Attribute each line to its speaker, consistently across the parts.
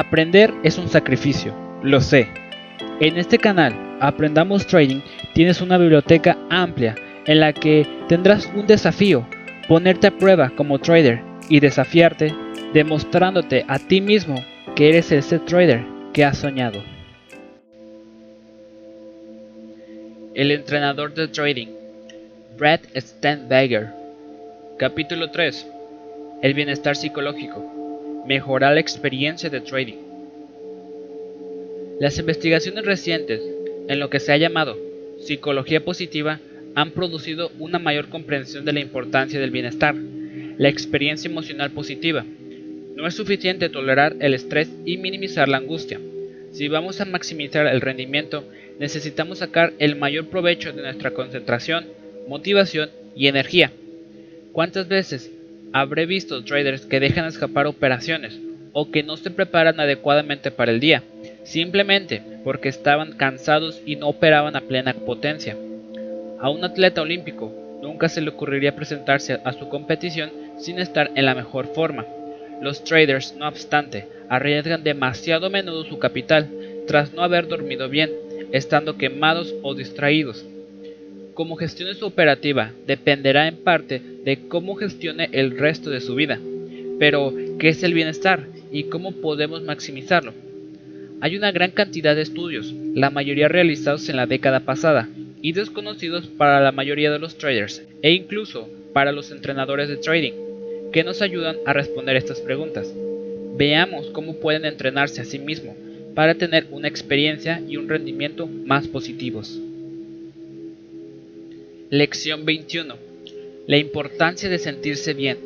Speaker 1: Aprender es un sacrificio, lo sé. En este canal, Aprendamos Trading, tienes una biblioteca amplia en la que tendrás un desafío, ponerte a prueba como trader y desafiarte, demostrándote a ti mismo que eres ese trader que has soñado. El entrenador de trading, Brad Steinberger. Capítulo 3. El bienestar psicológico mejorar la experiencia de trading. Las investigaciones recientes en lo que se ha llamado psicología positiva han producido una mayor comprensión de la importancia del bienestar, la experiencia emocional positiva. No es suficiente tolerar el estrés y minimizar la angustia. Si vamos a maximizar el rendimiento, necesitamos sacar el mayor provecho de nuestra concentración, motivación y energía. ¿Cuántas veces Habré visto traders que dejan escapar operaciones o que no se preparan adecuadamente para el día, simplemente porque estaban cansados y no operaban a plena potencia. A un atleta olímpico nunca se le ocurriría presentarse a su competición sin estar en la mejor forma. Los traders, no obstante, arriesgan demasiado a menudo su capital tras no haber dormido bien, estando quemados o distraídos. Como gestione su operativa dependerá en parte de cómo gestione el resto de su vida. Pero, ¿qué es el bienestar y cómo podemos maximizarlo? Hay una gran cantidad de estudios, la mayoría realizados en la década pasada, y desconocidos para la mayoría de los traders, e incluso para los entrenadores de trading, que nos ayudan a responder estas preguntas. Veamos cómo pueden entrenarse a sí mismos para tener una experiencia y un rendimiento más positivos. Lección 21. La importancia de sentirse bien.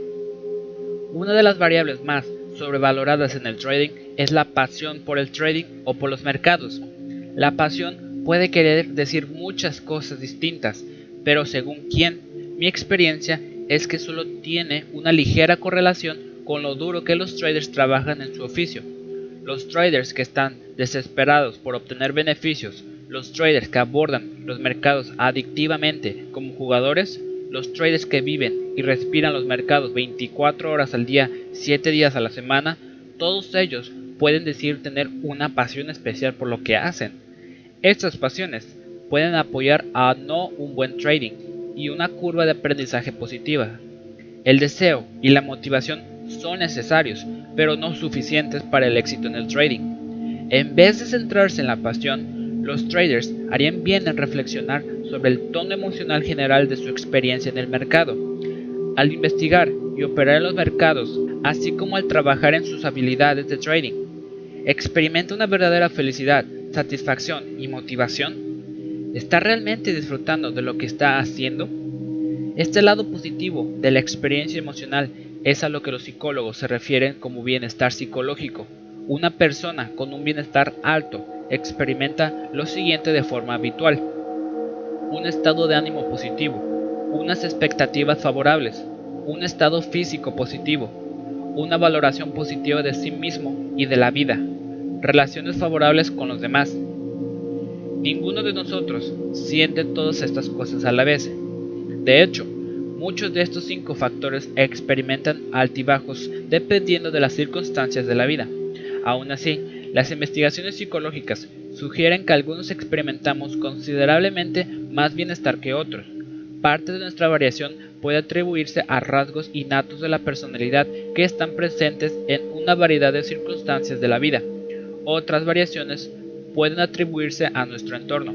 Speaker 1: Una de las variables más sobrevaloradas en el trading es la pasión por el trading o por los mercados. La pasión puede querer decir muchas cosas distintas, pero según quien, mi experiencia es que solo tiene una ligera correlación con lo duro que los traders trabajan en su oficio. Los traders que están desesperados por obtener beneficios los traders que abordan los mercados adictivamente como jugadores, los traders que viven y respiran los mercados 24 horas al día, 7 días a la semana, todos ellos pueden decir tener una pasión especial por lo que hacen. Estas pasiones pueden apoyar a no un buen trading y una curva de aprendizaje positiva. El deseo y la motivación son necesarios, pero no suficientes para el éxito en el trading. En vez de centrarse en la pasión, los traders harían bien en reflexionar sobre el tono emocional general de su experiencia en el mercado. Al investigar y operar en los mercados, así como al trabajar en sus habilidades de trading, experimenta una verdadera felicidad, satisfacción y motivación. ¿Está realmente disfrutando de lo que está haciendo? Este lado positivo de la experiencia emocional es a lo que los psicólogos se refieren como bienestar psicológico. Una persona con un bienestar alto experimenta lo siguiente de forma habitual. Un estado de ánimo positivo, unas expectativas favorables, un estado físico positivo, una valoración positiva de sí mismo y de la vida, relaciones favorables con los demás. Ninguno de nosotros siente todas estas cosas a la vez. De hecho, muchos de estos cinco factores experimentan altibajos dependiendo de las circunstancias de la vida. Aún así, las investigaciones psicológicas sugieren que algunos experimentamos considerablemente más bienestar que otros. Parte de nuestra variación puede atribuirse a rasgos innatos de la personalidad que están presentes en una variedad de circunstancias de la vida. Otras variaciones pueden atribuirse a nuestro entorno,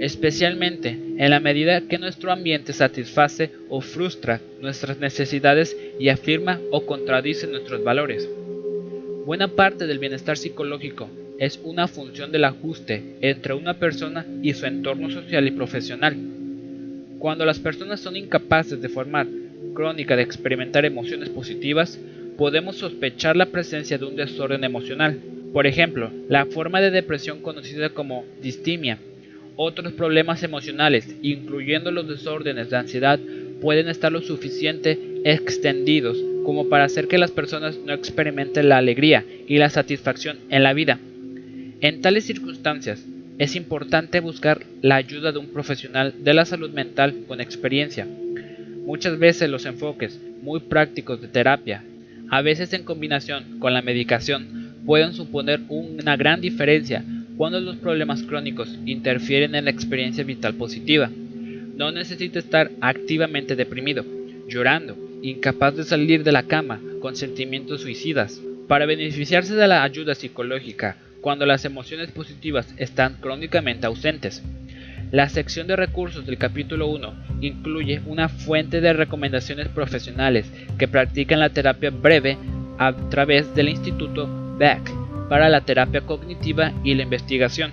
Speaker 1: especialmente en la medida que nuestro ambiente satisface o frustra nuestras necesidades y afirma o contradice nuestros valores. Buena parte del bienestar psicológico es una función del ajuste entre una persona y su entorno social y profesional. Cuando las personas son incapaces de formar crónica de experimentar emociones positivas, podemos sospechar la presencia de un desorden emocional. Por ejemplo, la forma de depresión conocida como distimia. Otros problemas emocionales, incluyendo los desórdenes de ansiedad, pueden estar lo suficiente extendidos como para hacer que las personas no experimenten la alegría y la satisfacción en la vida. En tales circunstancias, es importante buscar la ayuda de un profesional de la salud mental con experiencia. Muchas veces los enfoques muy prácticos de terapia, a veces en combinación con la medicación, pueden suponer una gran diferencia cuando los problemas crónicos interfieren en la experiencia vital positiva. No necesita estar activamente deprimido, llorando, incapaz de salir de la cama, con sentimientos suicidas. Para beneficiarse de la ayuda psicológica cuando las emociones positivas están crónicamente ausentes. La sección de recursos del capítulo 1 incluye una fuente de recomendaciones profesionales que practican la terapia breve a través del Instituto Beck para la terapia cognitiva y la investigación.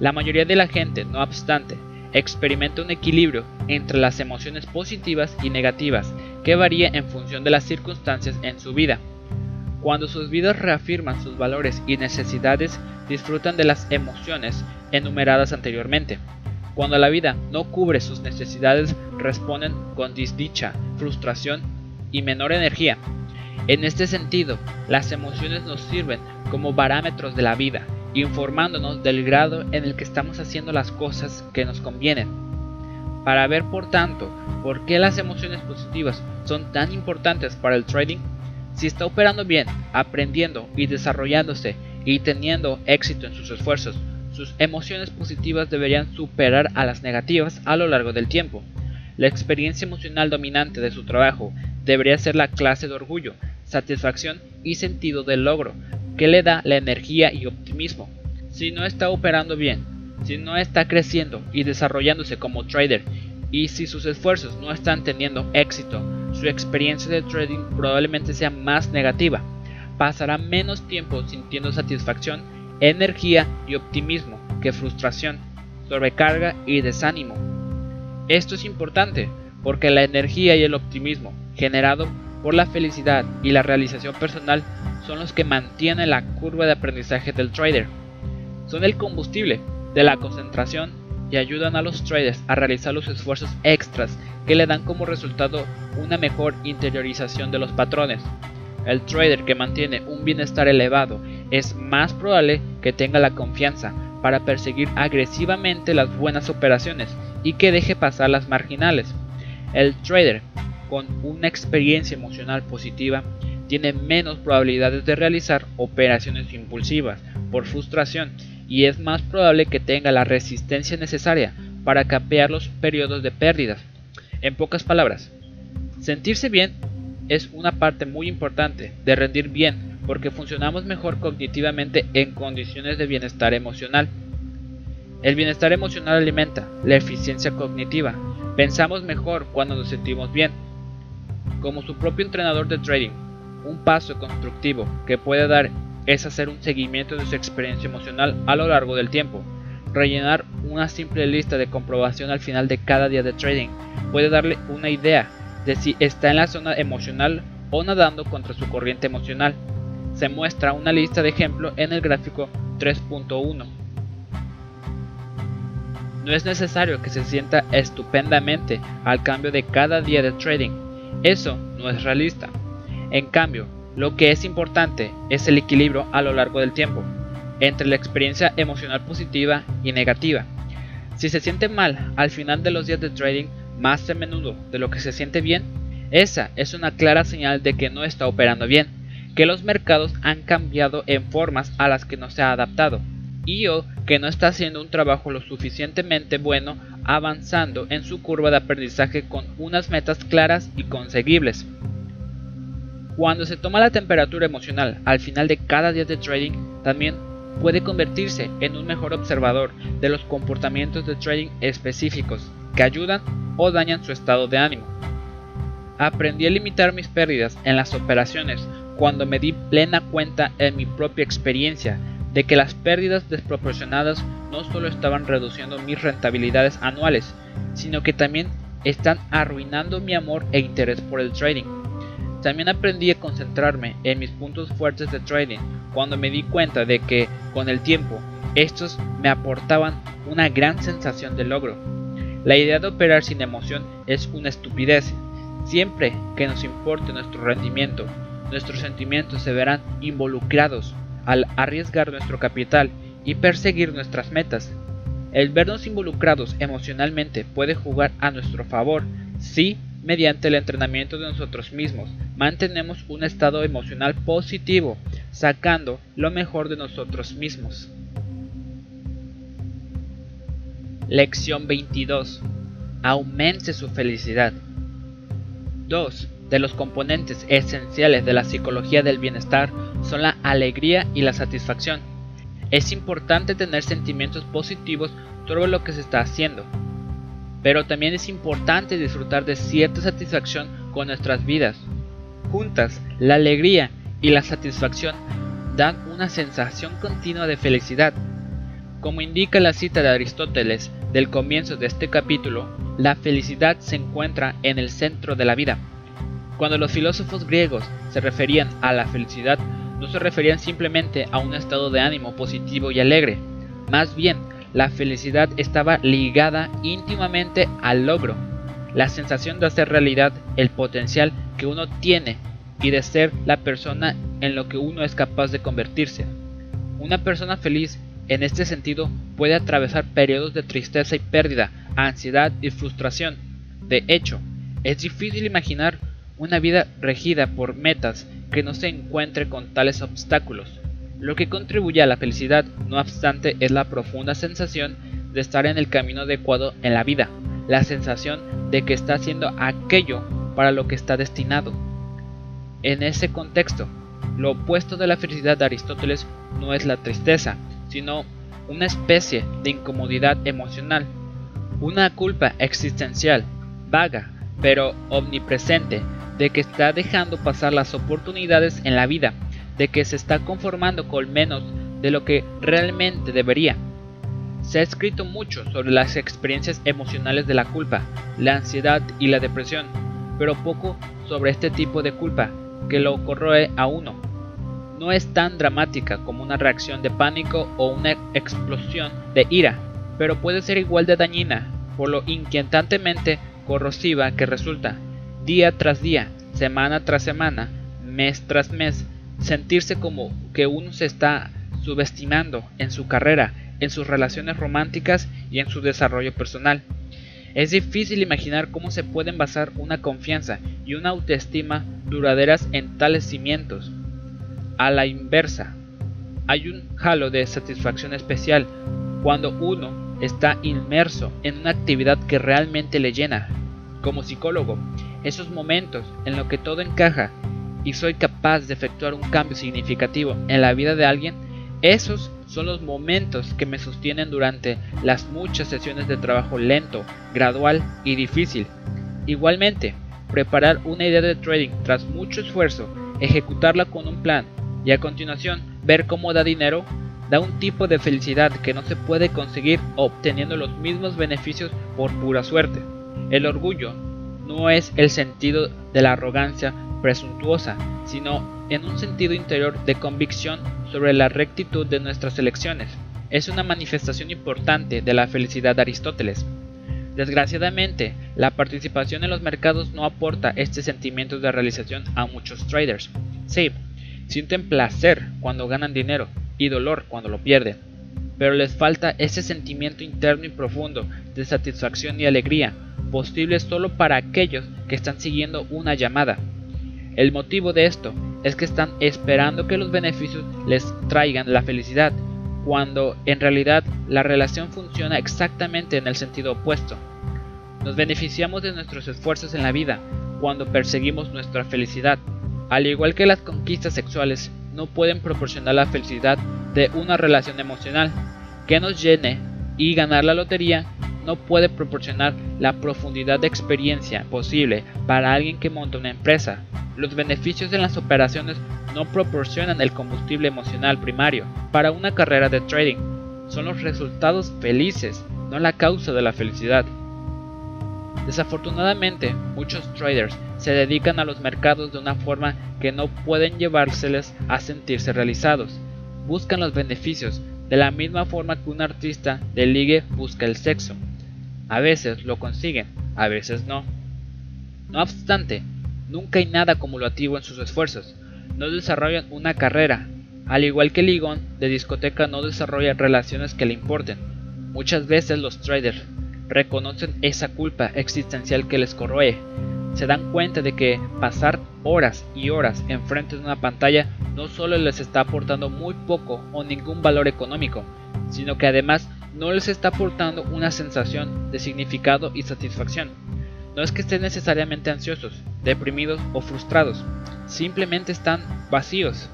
Speaker 1: La mayoría de la gente, no obstante, experimenta un equilibrio entre las emociones positivas y negativas que varía en función de las circunstancias en su vida. Cuando sus vidas reafirman sus valores y necesidades, disfrutan de las emociones enumeradas anteriormente. Cuando la vida no cubre sus necesidades, responden con disdicha, frustración y menor energía. En este sentido, las emociones nos sirven como parámetros de la vida, informándonos del grado en el que estamos haciendo las cosas que nos convienen. Para ver, por tanto, por qué las emociones positivas son tan importantes para el trading, si está operando bien, aprendiendo y desarrollándose y teniendo éxito en sus esfuerzos, sus emociones positivas deberían superar a las negativas a lo largo del tiempo. La experiencia emocional dominante de su trabajo debería ser la clase de orgullo, satisfacción y sentido del logro, que le da la energía y optimismo. Si no está operando bien, si no está creciendo y desarrollándose como trader, y si sus esfuerzos no están teniendo éxito, su experiencia de trading probablemente sea más negativa. Pasará menos tiempo sintiendo satisfacción, energía y optimismo que frustración, sobrecarga y desánimo. Esto es importante porque la energía y el optimismo generado por la felicidad y la realización personal son los que mantienen la curva de aprendizaje del trader. Son el combustible de la concentración y ayudan a los traders a realizar los esfuerzos extras que le dan como resultado una mejor interiorización de los patrones. El trader que mantiene un bienestar elevado es más probable que tenga la confianza para perseguir agresivamente las buenas operaciones y que deje pasar las marginales. El trader con una experiencia emocional positiva tiene menos probabilidades de realizar operaciones impulsivas por frustración y es más probable que tenga la resistencia necesaria para capear los periodos de pérdidas. En pocas palabras, sentirse bien es una parte muy importante de rendir bien porque funcionamos mejor cognitivamente en condiciones de bienestar emocional. El bienestar emocional alimenta la eficiencia cognitiva. Pensamos mejor cuando nos sentimos bien. Como su propio entrenador de trading, un paso constructivo que puede dar es hacer un seguimiento de su experiencia emocional a lo largo del tiempo. Rellenar una simple lista de comprobación al final de cada día de trading puede darle una idea de si está en la zona emocional o nadando contra su corriente emocional. Se muestra una lista de ejemplo en el gráfico 3.1. No es necesario que se sienta estupendamente al cambio de cada día de trading. Eso no es realista. En cambio, lo que es importante es el equilibrio a lo largo del tiempo entre la experiencia emocional positiva y negativa. Si se siente mal al final de los días de trading más a menudo de lo que se siente bien, esa es una clara señal de que no está operando bien, que los mercados han cambiado en formas a las que no se ha adaptado y o que no está haciendo un trabajo lo suficientemente bueno avanzando en su curva de aprendizaje con unas metas claras y conseguibles. Cuando se toma la temperatura emocional al final de cada día de trading, también puede convertirse en un mejor observador de los comportamientos de trading específicos que ayudan o dañan su estado de ánimo. Aprendí a limitar mis pérdidas en las operaciones cuando me di plena cuenta en mi propia experiencia de que las pérdidas desproporcionadas no solo estaban reduciendo mis rentabilidades anuales, sino que también están arruinando mi amor e interés por el trading. También aprendí a concentrarme en mis puntos fuertes de trading cuando me di cuenta de que, con el tiempo, estos me aportaban una gran sensación de logro. La idea de operar sin emoción es una estupidez. Siempre que nos importe nuestro rendimiento, nuestros sentimientos se verán involucrados al arriesgar nuestro capital y perseguir nuestras metas. El vernos involucrados emocionalmente puede jugar a nuestro favor si mediante el entrenamiento de nosotros mismos mantenemos un estado emocional positivo, sacando lo mejor de nosotros mismos. Lección 22. Aumente su felicidad. 2. De los componentes esenciales de la psicología del bienestar son la alegría y la satisfacción. Es importante tener sentimientos positivos sobre lo que se está haciendo, pero también es importante disfrutar de cierta satisfacción con nuestras vidas. Juntas, la alegría y la satisfacción dan una sensación continua de felicidad. Como indica la cita de Aristóteles del comienzo de este capítulo, la felicidad se encuentra en el centro de la vida. Cuando los filósofos griegos se referían a la felicidad, no se referían simplemente a un estado de ánimo positivo y alegre, más bien la felicidad estaba ligada íntimamente al logro, la sensación de hacer realidad el potencial que uno tiene y de ser la persona en lo que uno es capaz de convertirse. Una persona feliz en este sentido puede atravesar periodos de tristeza y pérdida, ansiedad y frustración. De hecho, es difícil imaginar una vida regida por metas que no se encuentre con tales obstáculos. Lo que contribuye a la felicidad, no obstante, es la profunda sensación de estar en el camino adecuado en la vida, la sensación de que está haciendo aquello para lo que está destinado. En ese contexto, lo opuesto de la felicidad de Aristóteles no es la tristeza, sino una especie de incomodidad emocional, una culpa existencial, vaga, pero omnipresente, de que está dejando pasar las oportunidades en la vida, de que se está conformando con menos de lo que realmente debería. Se ha escrito mucho sobre las experiencias emocionales de la culpa, la ansiedad y la depresión, pero poco sobre este tipo de culpa que lo corroe a uno. No es tan dramática como una reacción de pánico o una explosión de ira, pero puede ser igual de dañina por lo inquietantemente corrosiva que resulta, día tras día, semana tras semana, mes tras mes, sentirse como que uno se está subestimando en su carrera, en sus relaciones románticas y en su desarrollo personal. Es difícil imaginar cómo se pueden basar una confianza y una autoestima duraderas en tales cimientos. A la inversa, hay un halo de satisfacción especial cuando uno está inmerso en una actividad que realmente le llena. Como psicólogo, esos momentos en los que todo encaja y soy capaz de efectuar un cambio significativo en la vida de alguien, esos son los momentos que me sostienen durante las muchas sesiones de trabajo lento, gradual y difícil. Igualmente, preparar una idea de trading tras mucho esfuerzo, ejecutarla con un plan y a continuación ver cómo da dinero, da un tipo de felicidad que no se puede conseguir obteniendo los mismos beneficios por pura suerte. El orgullo no es el sentido de la arrogancia presuntuosa, sino en un sentido interior de convicción sobre la rectitud de nuestras elecciones. Es una manifestación importante de la felicidad de Aristóteles. Desgraciadamente, la participación en los mercados no aporta este sentimiento de realización a muchos traders. Sí, sienten placer cuando ganan dinero y dolor cuando lo pierden, pero les falta ese sentimiento interno y profundo de satisfacción y alegría, posible solo para aquellos que están siguiendo una llamada, el motivo de esto es que están esperando que los beneficios les traigan la felicidad, cuando en realidad la relación funciona exactamente en el sentido opuesto. Nos beneficiamos de nuestros esfuerzos en la vida cuando perseguimos nuestra felicidad. Al igual que las conquistas sexuales no pueden proporcionar la felicidad de una relación emocional que nos llene y ganar la lotería no puede proporcionar la profundidad de experiencia posible para alguien que monta una empresa los beneficios en las operaciones no proporcionan el combustible emocional primario para una carrera de trading. Son los resultados felices, no la causa de la felicidad. Desafortunadamente, muchos traders se dedican a los mercados de una forma que no pueden llevárseles a sentirse realizados. Buscan los beneficios de la misma forma que un artista de ligue busca el sexo. A veces lo consiguen, a veces no. No obstante, Nunca hay nada acumulativo en sus esfuerzos. No desarrollan una carrera. Al igual que Ligon, de discoteca no desarrolla relaciones que le importen. Muchas veces los traders reconocen esa culpa existencial que les corroe. Se dan cuenta de que pasar horas y horas enfrente de una pantalla no solo les está aportando muy poco o ningún valor económico, sino que además no les está aportando una sensación de significado y satisfacción. No es que estén necesariamente ansiosos, deprimidos o frustrados, simplemente están vacíos.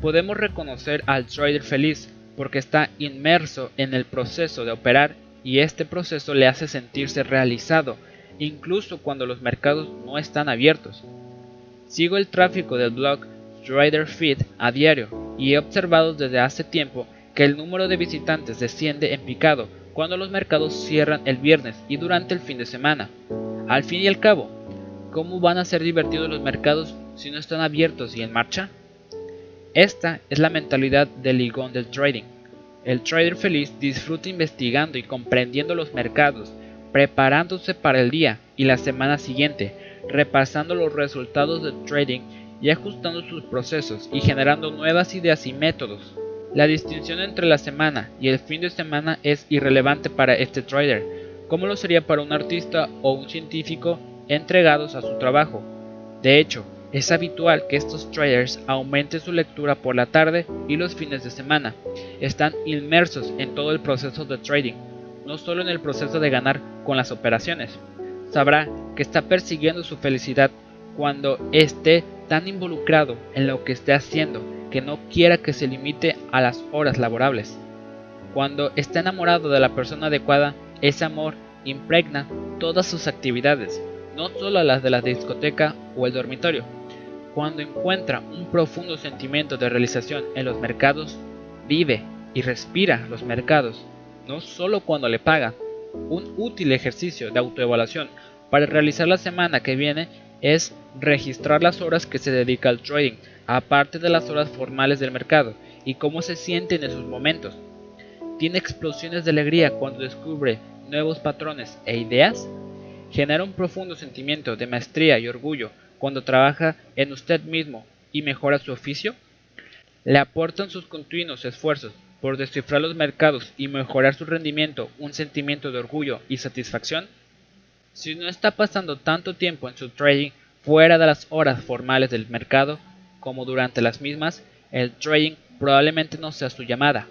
Speaker 1: Podemos reconocer al trader feliz porque está inmerso en el proceso de operar y este proceso le hace sentirse realizado, incluso cuando los mercados no están abiertos. Sigo el tráfico del blog Trader Feed a diario y he observado desde hace tiempo que el número de visitantes desciende en picado cuando los mercados cierran el viernes y durante el fin de semana. Al fin y al cabo, ¿cómo van a ser divertidos los mercados si no están abiertos y en marcha? Esta es la mentalidad del ligón del trading. El trader feliz disfruta investigando y comprendiendo los mercados, preparándose para el día y la semana siguiente, repasando los resultados del trading y ajustando sus procesos y generando nuevas ideas y métodos. La distinción entre la semana y el fin de semana es irrelevante para este trader, como lo sería para un artista o un científico entregados a su trabajo. De hecho, es habitual que estos traders aumenten su lectura por la tarde y los fines de semana. Están inmersos en todo el proceso de trading, no solo en el proceso de ganar con las operaciones. Sabrá que está persiguiendo su felicidad cuando esté tan involucrado en lo que esté haciendo que no quiera que se limite a las horas laborables. Cuando está enamorado de la persona adecuada, ese amor impregna todas sus actividades, no solo las de la discoteca o el dormitorio. Cuando encuentra un profundo sentimiento de realización en los mercados, vive y respira los mercados, no solo cuando le paga. Un útil ejercicio de autoevaluación para realizar la semana que viene es registrar las horas que se dedica al trading, aparte de las horas formales del mercado, y cómo se siente en esos momentos. ¿Tiene explosiones de alegría cuando descubre nuevos patrones e ideas? ¿Genera un profundo sentimiento de maestría y orgullo cuando trabaja en usted mismo y mejora su oficio? ¿Le aportan sus continuos esfuerzos por descifrar los mercados y mejorar su rendimiento un sentimiento de orgullo y satisfacción? Si no está pasando tanto tiempo en su trading fuera de las horas formales del mercado como durante las mismas, el trading probablemente no sea su llamada.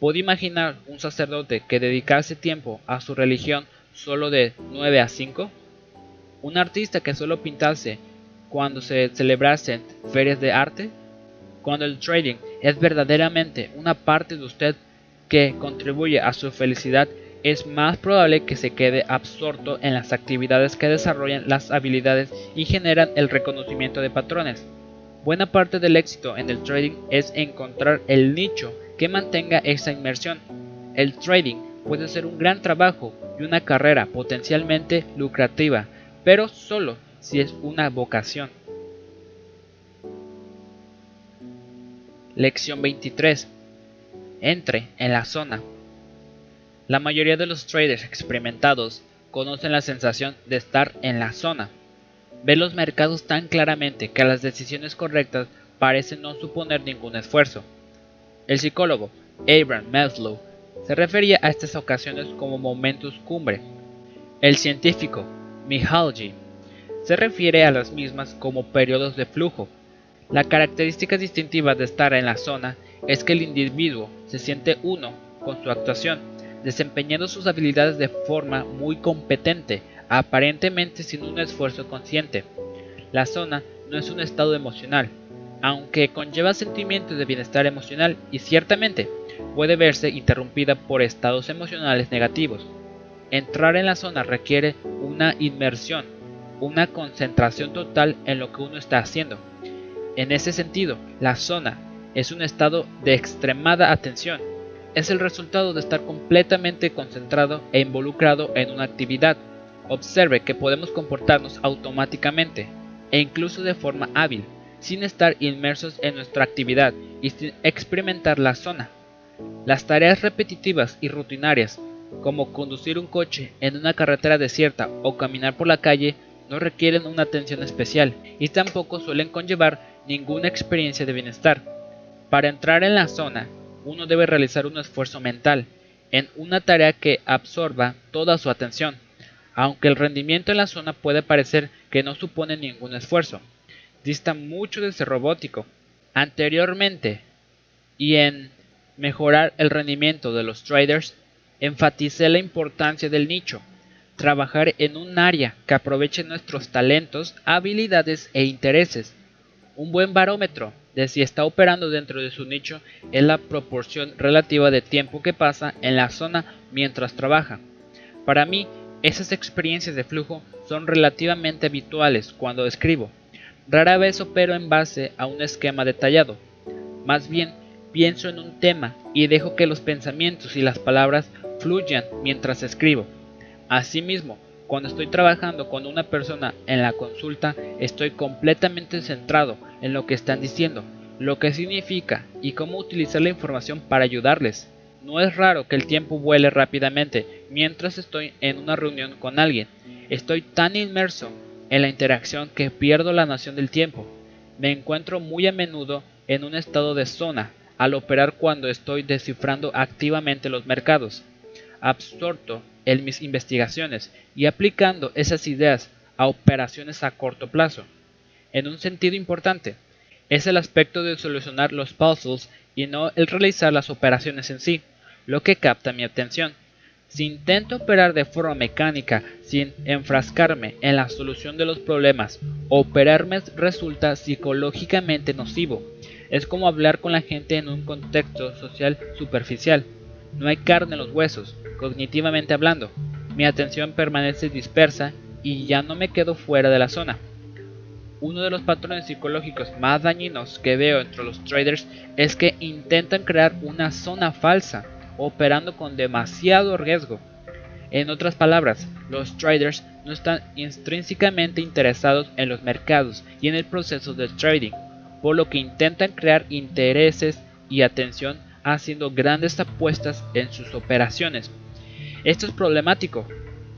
Speaker 1: ¿Puede imaginar un sacerdote que dedicase tiempo a su religión solo de 9 a 5? ¿Un artista que solo pintase cuando se celebrasen ferias de arte? Cuando el trading es verdaderamente una parte de usted que contribuye a su felicidad es más probable que se quede absorto en las actividades que desarrollan las habilidades y generan el reconocimiento de patrones. Buena parte del éxito en el trading es encontrar el nicho que mantenga esa inmersión. El trading puede ser un gran trabajo y una carrera potencialmente lucrativa, pero solo si es una vocación. Lección 23. Entre en la zona la mayoría de los traders experimentados conocen la sensación de estar en la zona. Ven los mercados tan claramente que las decisiones correctas parecen no suponer ningún esfuerzo. El psicólogo Abraham Maslow se refería a estas ocasiones como momentos cumbre. El científico Mihaly se refiere a las mismas como periodos de flujo. La característica distintiva de estar en la zona es que el individuo se siente uno con su actuación desempeñando sus habilidades de forma muy competente, aparentemente sin un esfuerzo consciente. La zona no es un estado emocional, aunque conlleva sentimientos de bienestar emocional y ciertamente puede verse interrumpida por estados emocionales negativos. Entrar en la zona requiere una inmersión, una concentración total en lo que uno está haciendo. En ese sentido, la zona es un estado de extremada atención es el resultado de estar completamente concentrado e involucrado en una actividad. Observe que podemos comportarnos automáticamente e incluso de forma hábil, sin estar inmersos en nuestra actividad y sin experimentar la zona. Las tareas repetitivas y rutinarias, como conducir un coche en una carretera desierta o caminar por la calle, no requieren una atención especial y tampoco suelen conllevar ninguna experiencia de bienestar. Para entrar en la zona, uno debe realizar un esfuerzo mental en una tarea que absorba toda su atención, aunque el rendimiento en la zona puede parecer que no supone ningún esfuerzo. Dista mucho de ser robótico. Anteriormente, y en mejorar el rendimiento de los traders, enfaticé la importancia del nicho, trabajar en un área que aproveche nuestros talentos, habilidades e intereses. Un buen barómetro de si está operando dentro de su nicho es la proporción relativa de tiempo que pasa en la zona mientras trabaja. Para mí, esas experiencias de flujo son relativamente habituales cuando escribo. Rara vez opero en base a un esquema detallado. Más bien, pienso en un tema y dejo que los pensamientos y las palabras fluyan mientras escribo. Asimismo, cuando estoy trabajando con una persona en la consulta, estoy completamente centrado en lo que están diciendo, lo que significa y cómo utilizar la información para ayudarles. No es raro que el tiempo vuele rápidamente mientras estoy en una reunión con alguien. Estoy tan inmerso en la interacción que pierdo la noción del tiempo. Me encuentro muy a menudo en un estado de zona al operar cuando estoy descifrando activamente los mercados, absorto en mis investigaciones y aplicando esas ideas a operaciones a corto plazo. En un sentido importante, es el aspecto de solucionar los puzzles y no el realizar las operaciones en sí lo que capta mi atención. Si intento operar de forma mecánica sin enfrascarme en la solución de los problemas, operarme resulta psicológicamente nocivo. Es como hablar con la gente en un contexto social superficial. No hay carne en los huesos, cognitivamente hablando. Mi atención permanece dispersa y ya no me quedo fuera de la zona. Uno de los patrones psicológicos más dañinos que veo entre los traders es que intentan crear una zona falsa operando con demasiado riesgo. En otras palabras, los traders no están intrínsecamente interesados en los mercados y en el proceso de trading, por lo que intentan crear intereses y atención haciendo grandes apuestas en sus operaciones. Esto es problemático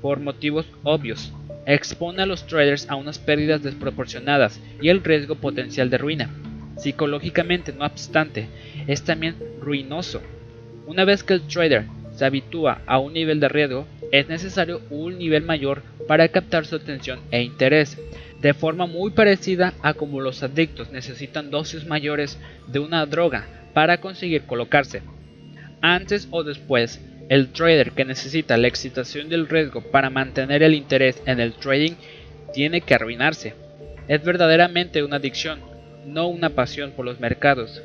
Speaker 1: por motivos obvios. Expone a los traders a unas pérdidas desproporcionadas y el riesgo potencial de ruina. Psicológicamente, no obstante, es también ruinoso una vez que el trader se habitúa a un nivel de riesgo, es necesario un nivel mayor para captar su atención e interés, de forma muy parecida a como los adictos necesitan dosis mayores de una droga para conseguir colocarse. Antes o después, el trader que necesita la excitación del riesgo para mantener el interés en el trading tiene que arruinarse. Es verdaderamente una adicción, no una pasión por los mercados.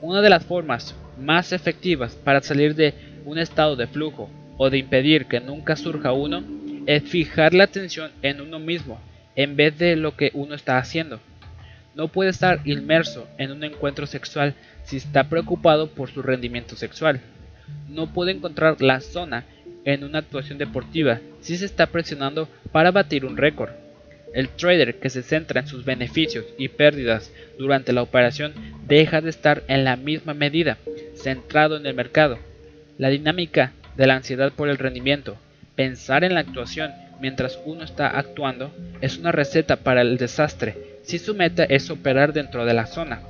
Speaker 1: Una de las formas más efectivas para salir de un estado de flujo o de impedir que nunca surja uno es fijar la atención en uno mismo en vez de lo que uno está haciendo. No puede estar inmerso en un encuentro sexual si está preocupado por su rendimiento sexual. No puede encontrar la zona en una actuación deportiva si se está presionando para batir un récord. El trader que se centra en sus beneficios y pérdidas durante la operación deja de estar en la misma medida centrado en el mercado. La dinámica de la ansiedad por el rendimiento, pensar en la actuación mientras uno está actuando, es una receta para el desastre si su meta es operar dentro de la zona.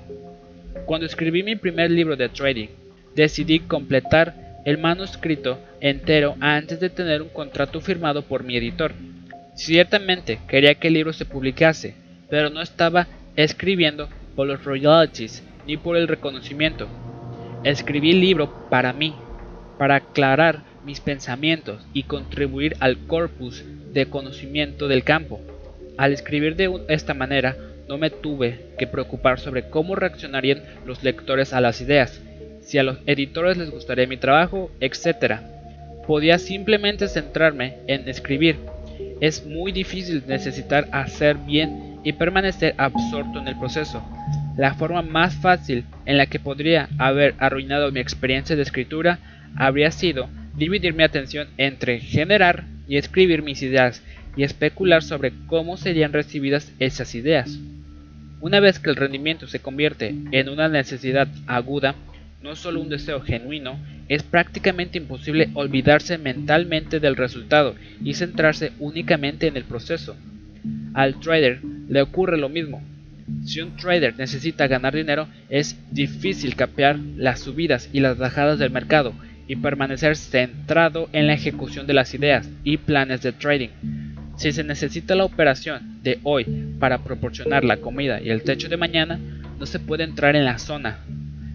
Speaker 1: Cuando escribí mi primer libro de trading, decidí completar el manuscrito entero antes de tener un contrato firmado por mi editor. Ciertamente quería que el libro se publicase, pero no estaba escribiendo por los royalties ni por el reconocimiento. Escribí el libro para mí, para aclarar mis pensamientos y contribuir al corpus de conocimiento del campo. Al escribir de esta manera, no me tuve que preocupar sobre cómo reaccionarían los lectores a las ideas, si a los editores les gustaría mi trabajo, etc. Podía simplemente centrarme en escribir es muy difícil necesitar hacer bien y permanecer absorto en el proceso. La forma más fácil en la que podría haber arruinado mi experiencia de escritura habría sido dividir mi atención entre generar y escribir mis ideas y especular sobre cómo serían recibidas esas ideas. Una vez que el rendimiento se convierte en una necesidad aguda, no solo un deseo genuino, es prácticamente imposible olvidarse mentalmente del resultado y centrarse únicamente en el proceso. Al trader le ocurre lo mismo. Si un trader necesita ganar dinero, es difícil capear las subidas y las bajadas del mercado y permanecer centrado en la ejecución de las ideas y planes de trading. Si se necesita la operación de hoy para proporcionar la comida y el techo de mañana, no se puede entrar en la zona.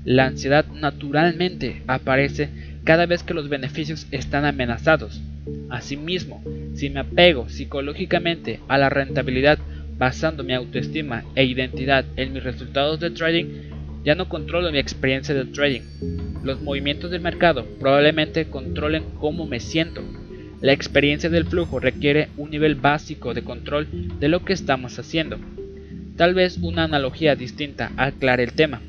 Speaker 1: La ansiedad naturalmente aparece cada vez que los beneficios están amenazados. Asimismo, si me apego psicológicamente a la rentabilidad basando mi autoestima e identidad en mis resultados de trading, ya no controlo mi experiencia de trading. Los movimientos del mercado probablemente controlen cómo me siento. La experiencia del flujo requiere un nivel básico de control de lo que estamos haciendo. Tal vez una analogía distinta aclare el tema.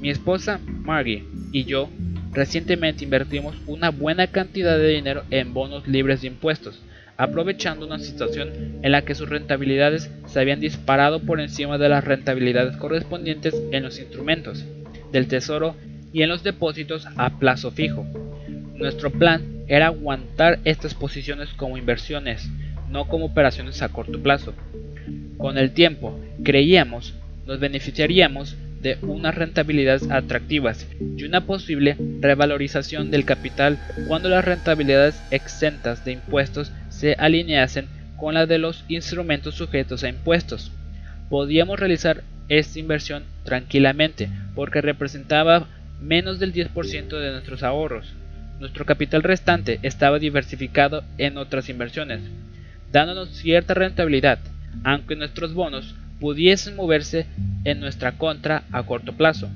Speaker 1: Mi esposa, Margie, y yo recientemente invertimos una buena cantidad de dinero en bonos libres de impuestos aprovechando una situación en la que sus rentabilidades se habían disparado por encima de las rentabilidades correspondientes en los instrumentos del tesoro y en los depósitos a plazo fijo. Nuestro plan era aguantar estas posiciones como inversiones, no como operaciones a corto plazo. Con el tiempo, creíamos, nos beneficiaríamos de unas rentabilidades atractivas y una posible revalorización del capital cuando las rentabilidades exentas de impuestos se alineasen con la de los instrumentos sujetos a impuestos. Podíamos realizar esta inversión tranquilamente porque representaba menos del 10% de nuestros ahorros. Nuestro capital restante estaba diversificado en otras inversiones, dándonos cierta rentabilidad, aunque nuestros bonos pudiesen moverse en nuestra contra a corto plazo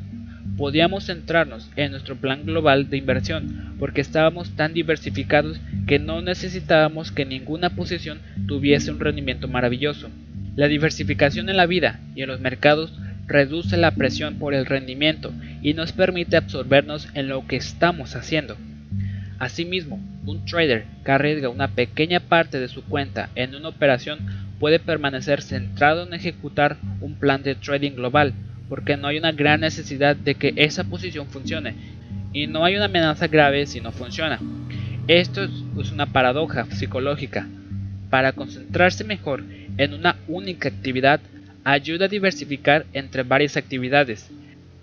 Speaker 1: podíamos centrarnos en nuestro plan global de inversión porque estábamos tan diversificados que no necesitábamos que ninguna posición tuviese un rendimiento maravilloso. La diversificación en la vida y en los mercados reduce la presión por el rendimiento y nos permite absorbernos en lo que estamos haciendo. Asimismo, un trader que arriesga una pequeña parte de su cuenta en una operación puede permanecer centrado en ejecutar un plan de trading global porque no hay una gran necesidad de que esa posición funcione y no hay una amenaza grave si no funciona. Esto es una paradoja psicológica. Para concentrarse mejor en una única actividad ayuda a diversificar entre varias actividades.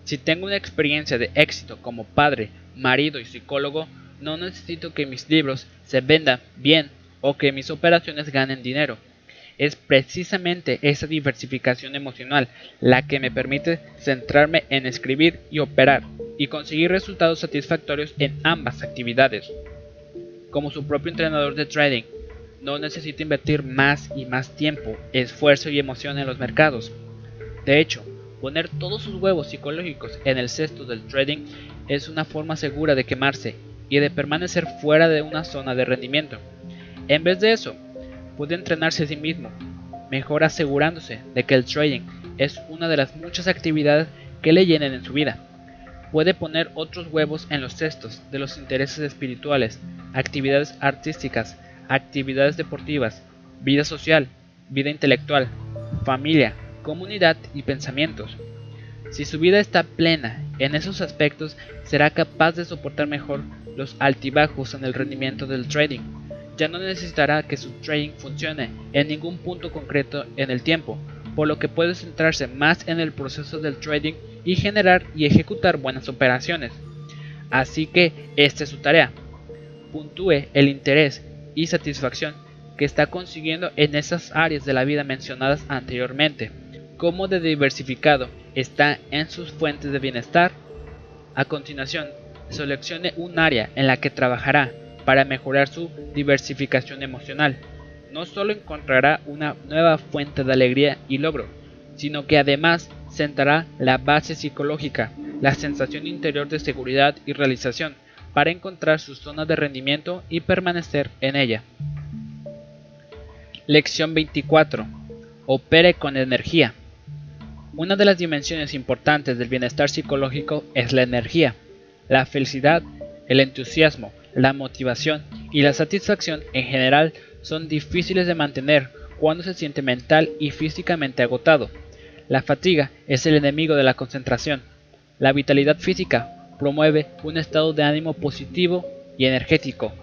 Speaker 1: Si tengo una experiencia de éxito como padre, marido y psicólogo, no necesito que mis libros se vendan bien o que mis operaciones ganen dinero. Es precisamente esa diversificación emocional la que me permite centrarme en escribir y operar y conseguir resultados satisfactorios en ambas actividades. Como su propio entrenador de trading, no necesito invertir más y más tiempo, esfuerzo y emoción en los mercados. De hecho, poner todos sus huevos psicológicos en el cesto del trading es una forma segura de quemarse y de permanecer fuera de una zona de rendimiento. En vez de eso, puede entrenarse a sí mismo, mejor asegurándose de que el trading es una de las muchas actividades que le llenen en su vida. Puede poner otros huevos en los cestos de los intereses espirituales, actividades artísticas, actividades deportivas, vida social, vida intelectual, familia, comunidad y pensamientos. Si su vida está plena en esos aspectos, será capaz de soportar mejor los altibajos en el rendimiento del trading ya no necesitará que su trading funcione en ningún punto concreto en el tiempo, por lo que puede centrarse más en el proceso del trading y generar y ejecutar buenas operaciones. Así que esta es su tarea. Puntúe el interés y satisfacción que está consiguiendo en esas áreas de la vida mencionadas anteriormente. Cómo de diversificado está en sus fuentes de bienestar. A continuación, seleccione un área en la que trabajará para mejorar su diversificación emocional. No solo encontrará una nueva fuente de alegría y logro, sino que además sentará la base psicológica, la sensación interior de seguridad y realización para encontrar su zona de rendimiento y permanecer en ella. Lección 24. Opere con energía. Una de las dimensiones importantes del bienestar psicológico es la energía. La felicidad, el entusiasmo, la motivación y la satisfacción en general son difíciles de mantener cuando se siente mental y físicamente agotado. La fatiga es el enemigo de la concentración. La vitalidad física promueve un estado de ánimo positivo y energético.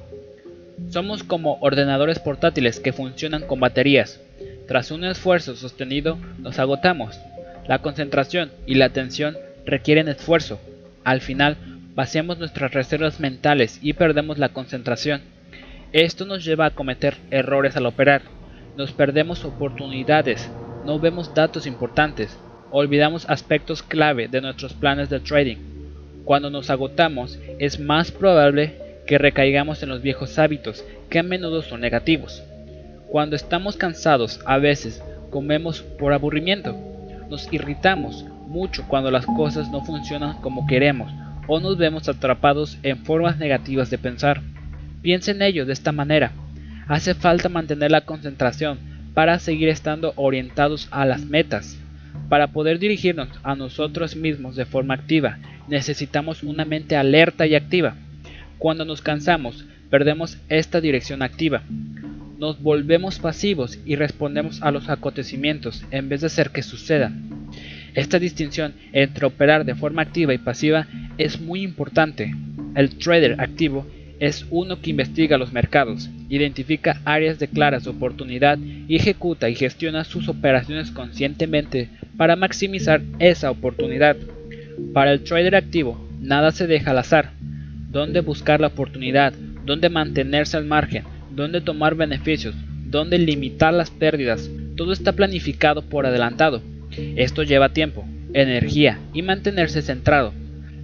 Speaker 1: Somos como ordenadores portátiles que funcionan con baterías. Tras un esfuerzo sostenido nos agotamos. La concentración y la atención requieren esfuerzo. Al final vaciamos nuestras reservas mentales y perdemos la concentración. Esto nos lleva a cometer errores al operar, nos perdemos oportunidades, no vemos datos importantes, olvidamos aspectos clave de nuestros planes de trading. Cuando nos agotamos, es más probable que recaigamos en los viejos hábitos, que a menudo son negativos. Cuando estamos cansados, a veces comemos por aburrimiento. Nos irritamos mucho cuando las cosas no funcionan como queremos o nos vemos atrapados en formas negativas de pensar. Piensa en ello de esta manera. Hace falta mantener la concentración para seguir estando orientados a las metas. Para poder dirigirnos a nosotros mismos de forma activa, necesitamos una mente alerta y activa. Cuando nos cansamos, perdemos esta dirección activa. Nos volvemos pasivos y respondemos a los acontecimientos en vez de hacer que sucedan. Esta distinción entre operar de forma activa y pasiva es muy importante. El trader activo es uno que investiga los mercados, identifica áreas de claras oportunidad y ejecuta y gestiona sus operaciones conscientemente para maximizar esa oportunidad. Para el trader activo, nada se deja al azar. Dónde buscar la oportunidad, dónde mantenerse al margen, dónde tomar beneficios, dónde limitar las pérdidas, todo está planificado por adelantado. Esto lleva tiempo, energía y mantenerse centrado.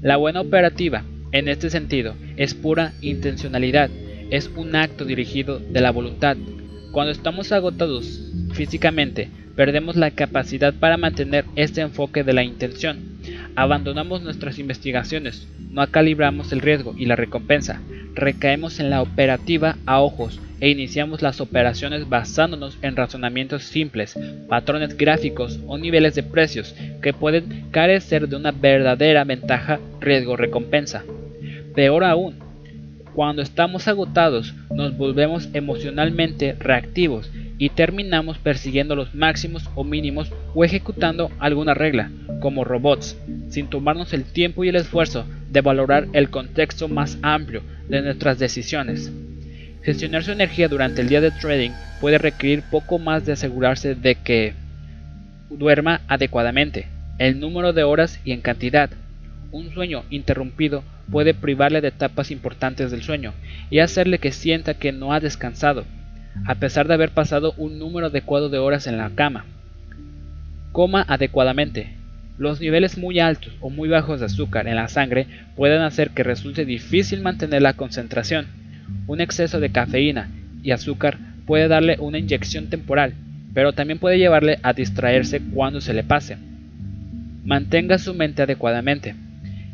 Speaker 1: La buena operativa, en este sentido, es pura intencionalidad, es un acto dirigido de la voluntad. Cuando estamos agotados físicamente, perdemos la capacidad para mantener este enfoque de la intención. Abandonamos nuestras investigaciones, no calibramos el riesgo y la recompensa, recaemos en la operativa a ojos e iniciamos las operaciones basándonos en razonamientos simples, patrones gráficos o niveles de precios que pueden carecer de una verdadera ventaja riesgo-recompensa. Peor aún, cuando estamos agotados nos volvemos emocionalmente reactivos y terminamos persiguiendo los máximos o mínimos o ejecutando alguna regla, como robots, sin tomarnos el tiempo y el esfuerzo de valorar el contexto más amplio de nuestras decisiones. Gestionar su energía durante el día de trading puede requerir poco más de asegurarse de que duerma adecuadamente, el número de horas y en cantidad. Un sueño interrumpido puede privarle de etapas importantes del sueño y hacerle que sienta que no ha descansado, a pesar de haber pasado un número adecuado de horas en la cama. Coma adecuadamente. Los niveles muy altos o muy bajos de azúcar en la sangre pueden hacer que resulte difícil mantener la concentración un exceso de cafeína y azúcar puede darle una inyección temporal, pero también puede llevarle a distraerse cuando se le pase. Mantenga su mente adecuadamente.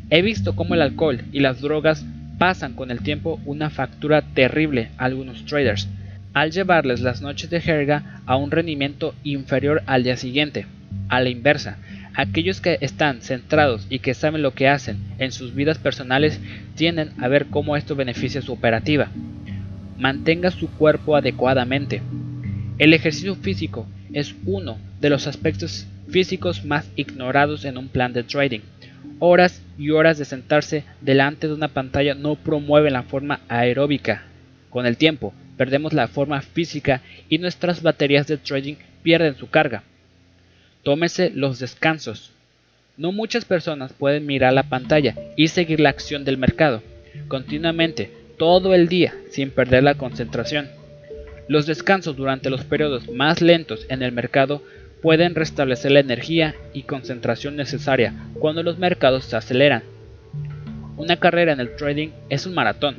Speaker 1: He visto cómo el alcohol y las drogas pasan con el tiempo una factura terrible a algunos traders, al llevarles las noches de jerga a un rendimiento inferior al día siguiente. A la inversa, aquellos que están centrados y que saben lo que hacen en sus vidas personales tienden a ver cómo esto beneficia su operativa. Mantenga su cuerpo adecuadamente. El ejercicio físico es uno de los aspectos físicos más ignorados en un plan de trading. Horas y horas de sentarse delante de una pantalla no promueven la forma aeróbica. Con el tiempo, perdemos la forma física y nuestras baterías de trading pierden su carga. Tómese los descansos. No muchas personas pueden mirar la pantalla y seguir la acción del mercado continuamente todo el día sin perder la concentración. Los descansos durante los periodos más lentos en el mercado pueden restablecer la energía y concentración necesaria cuando los mercados se aceleran. Una carrera en el trading es un maratón,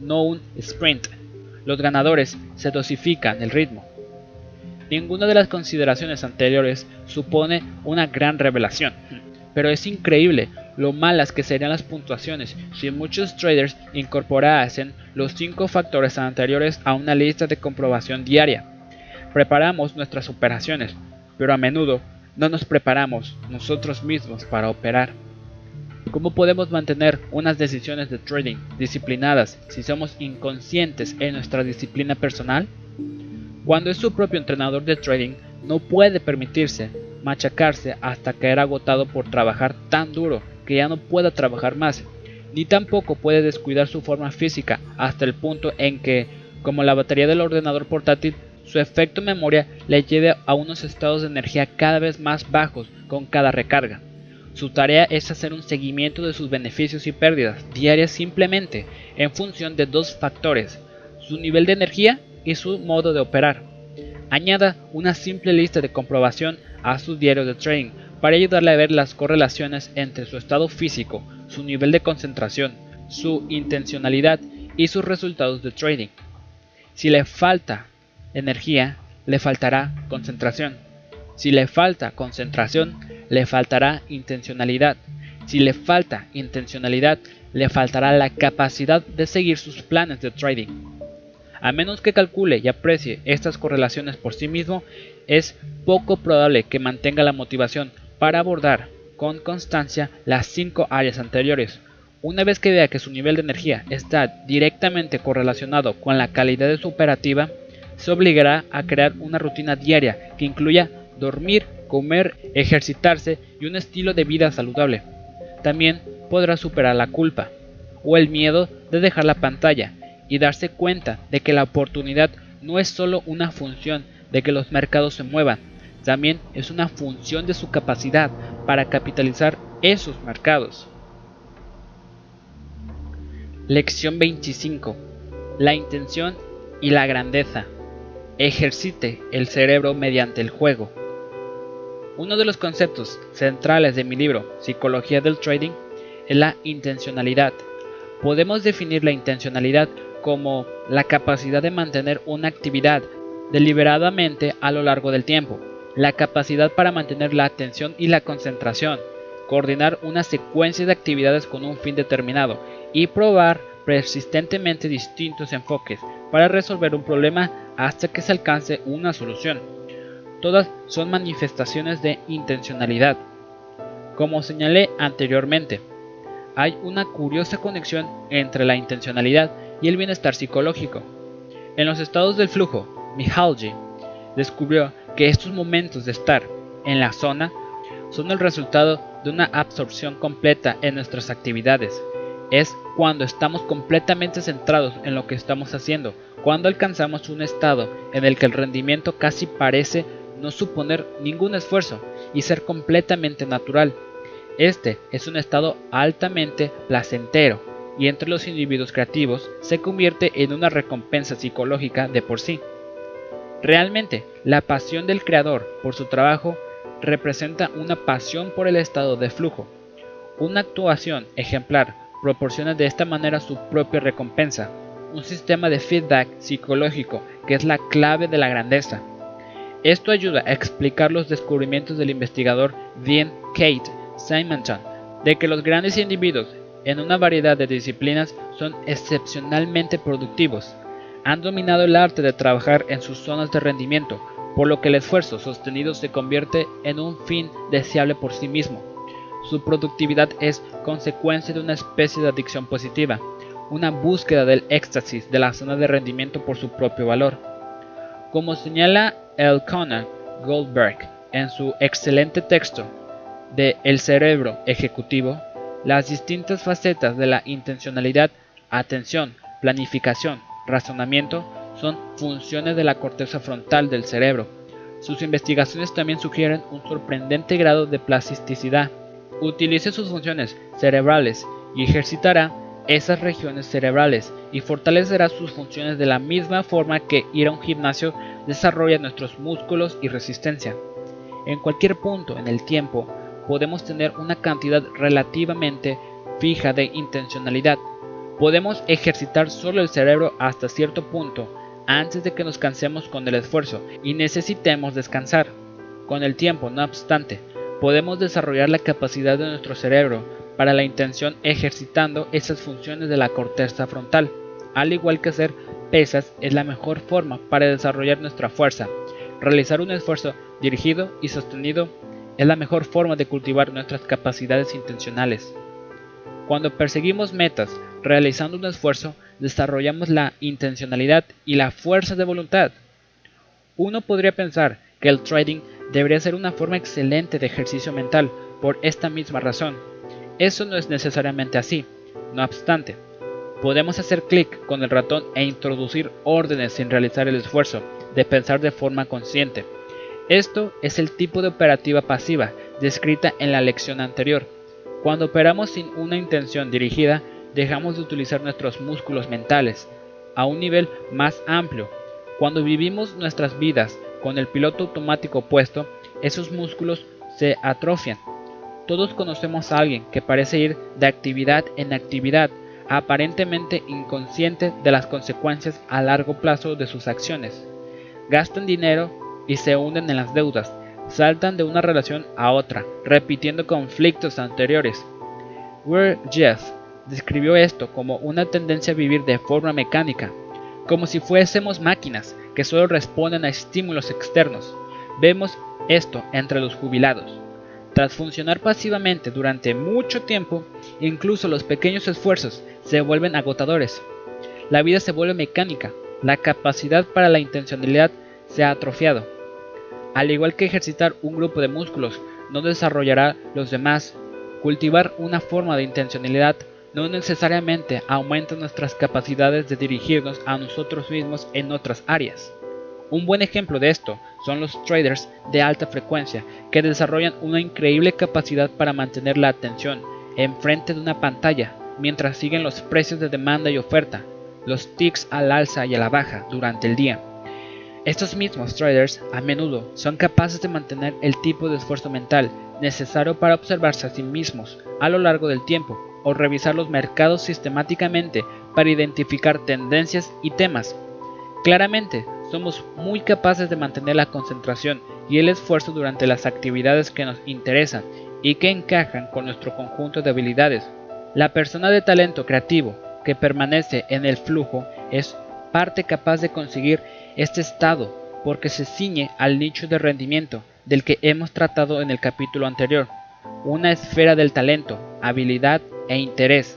Speaker 1: no un sprint. Los ganadores se dosifican el ritmo. Ninguna de las consideraciones anteriores supone una gran revelación, pero es increíble lo malas que serían las puntuaciones si muchos traders incorporasen los cinco factores anteriores a una lista de comprobación diaria. Preparamos nuestras operaciones, pero a menudo no nos preparamos nosotros mismos para operar. ¿Cómo podemos mantener unas decisiones de trading disciplinadas si somos inconscientes en nuestra disciplina personal? Cuando es su propio entrenador de trading, no puede permitirse machacarse hasta caer agotado por trabajar tan duro que ya no pueda trabajar más, ni tampoco puede descuidar su forma física hasta el punto en que, como la batería del ordenador portátil, su efecto memoria le lleve a unos estados de energía cada vez más bajos con cada recarga. Su tarea es hacer un seguimiento de sus beneficios y pérdidas diarias simplemente en función de dos factores, su nivel de energía y su modo de operar. Añada una simple lista de comprobación a su diario de trading para ayudarle a ver las correlaciones entre su estado físico, su nivel de concentración, su intencionalidad y sus resultados de trading. Si le falta energía, le faltará concentración. Si le falta concentración, le faltará intencionalidad. Si le falta intencionalidad, le faltará la capacidad de seguir sus planes de trading. A menos que calcule y aprecie estas correlaciones por sí mismo, es poco probable que mantenga la motivación para abordar con constancia las cinco áreas anteriores. Una vez que vea que su nivel de energía está directamente correlacionado con la calidad de su operativa, se obligará a crear una rutina diaria que incluya dormir, comer, ejercitarse y un estilo de vida saludable. También podrá superar la culpa o el miedo de dejar la pantalla y darse cuenta de que la oportunidad no es solo una función de que los mercados se muevan, también es una función de su capacidad para capitalizar esos mercados. Lección 25. La intención y la grandeza. Ejercite el cerebro mediante el juego. Uno de los conceptos centrales de mi libro Psicología del Trading es la intencionalidad. Podemos definir la intencionalidad como la capacidad de mantener una actividad deliberadamente a lo largo del tiempo, la capacidad para mantener la atención y la concentración, coordinar una secuencia de actividades con un fin determinado y probar persistentemente distintos enfoques para resolver un problema hasta que se alcance una solución. Todas son manifestaciones de intencionalidad. Como señalé anteriormente, hay una curiosa conexión entre la intencionalidad y el bienestar psicológico. En los estados del flujo, Mihaly descubrió que estos momentos de estar en la zona son el resultado de una absorción completa en nuestras actividades. Es cuando estamos completamente centrados en lo que estamos haciendo, cuando alcanzamos un estado en el que el rendimiento casi parece no suponer ningún esfuerzo y ser completamente natural. Este es un estado altamente placentero y entre los individuos creativos se convierte en una recompensa psicológica de por sí. Realmente, la pasión del creador por su trabajo representa una pasión por el estado de flujo. Una actuación ejemplar proporciona de esta manera su propia recompensa, un sistema de feedback psicológico que es la clave de la grandeza. Esto ayuda a explicar los descubrimientos del investigador Dean Kate Simonton de que los grandes individuos en una variedad de disciplinas son excepcionalmente productivos. Han dominado el arte de trabajar en sus zonas de rendimiento, por lo que el esfuerzo sostenido se convierte en un fin deseable por sí mismo. Su productividad es consecuencia de una especie de adicción positiva, una búsqueda del éxtasis de la zona de rendimiento por su propio valor. Como señala Elkanah Goldberg en su excelente texto de El cerebro ejecutivo, las distintas facetas de la intencionalidad, atención, planificación, razonamiento son funciones de la corteza frontal del cerebro. Sus investigaciones también sugieren un sorprendente grado de plasticidad. Utilice sus funciones cerebrales y ejercitará esas regiones cerebrales y fortalecerá sus funciones de la misma forma que ir a un gimnasio desarrolla nuestros músculos y resistencia. En cualquier punto en el tiempo podemos tener una cantidad relativamente fija de intencionalidad. Podemos ejercitar solo el cerebro hasta cierto punto antes de que nos cansemos con el esfuerzo y necesitemos descansar. Con el tiempo, no obstante, podemos desarrollar la capacidad de nuestro cerebro para la intención ejercitando esas funciones de la corteza frontal. Al igual que hacer pesas es la mejor forma para desarrollar nuestra fuerza. Realizar un esfuerzo dirigido y sostenido es la mejor forma de cultivar nuestras capacidades intencionales. Cuando perseguimos metas realizando un esfuerzo, desarrollamos la intencionalidad y la fuerza de voluntad. Uno podría pensar que el trading debería ser una forma excelente de ejercicio mental por esta misma razón. Eso no es necesariamente así. No obstante, podemos hacer clic con el ratón e introducir órdenes sin realizar el esfuerzo de pensar de forma consciente. Esto es el tipo de operativa pasiva descrita en la lección anterior. Cuando operamos sin una intención dirigida, dejamos de utilizar nuestros músculos mentales a un nivel más amplio. Cuando vivimos nuestras vidas con el piloto automático puesto, esos músculos se atrofian. Todos conocemos a alguien que parece ir de actividad en actividad, aparentemente inconsciente de las consecuencias a largo plazo de sus acciones. Gastan dinero y se hunden en las deudas, saltan de una relación a otra, repitiendo conflictos anteriores. Weir Jeff describió esto como una tendencia a vivir de forma mecánica, como si fuésemos máquinas que solo responden a estímulos externos. Vemos esto entre los jubilados. Tras funcionar pasivamente durante mucho tiempo, incluso los pequeños esfuerzos se vuelven agotadores. La vida se vuelve mecánica, la capacidad para la intencionalidad se ha atrofiado. Al igual que ejercitar un grupo de músculos no desarrollará los demás, cultivar una forma de intencionalidad no necesariamente aumenta nuestras capacidades de dirigirnos a nosotros mismos en otras áreas. Un buen ejemplo de esto son los traders de alta frecuencia que desarrollan una increíble capacidad para mantener la atención enfrente de una pantalla mientras siguen los precios de demanda y oferta, los ticks al alza y a la baja durante el día. Estos mismos traders a menudo son capaces de mantener el tipo de esfuerzo mental necesario para observarse a sí mismos a lo largo del tiempo o revisar los mercados sistemáticamente para identificar tendencias y temas. Claramente, somos muy capaces de mantener la concentración y el esfuerzo durante las actividades que nos interesan y que encajan con nuestro conjunto de habilidades. La persona de talento creativo que permanece en el flujo es parte capaz de conseguir este estado porque se ciñe al nicho de rendimiento del que hemos tratado en el capítulo anterior, una esfera del talento, habilidad e interés.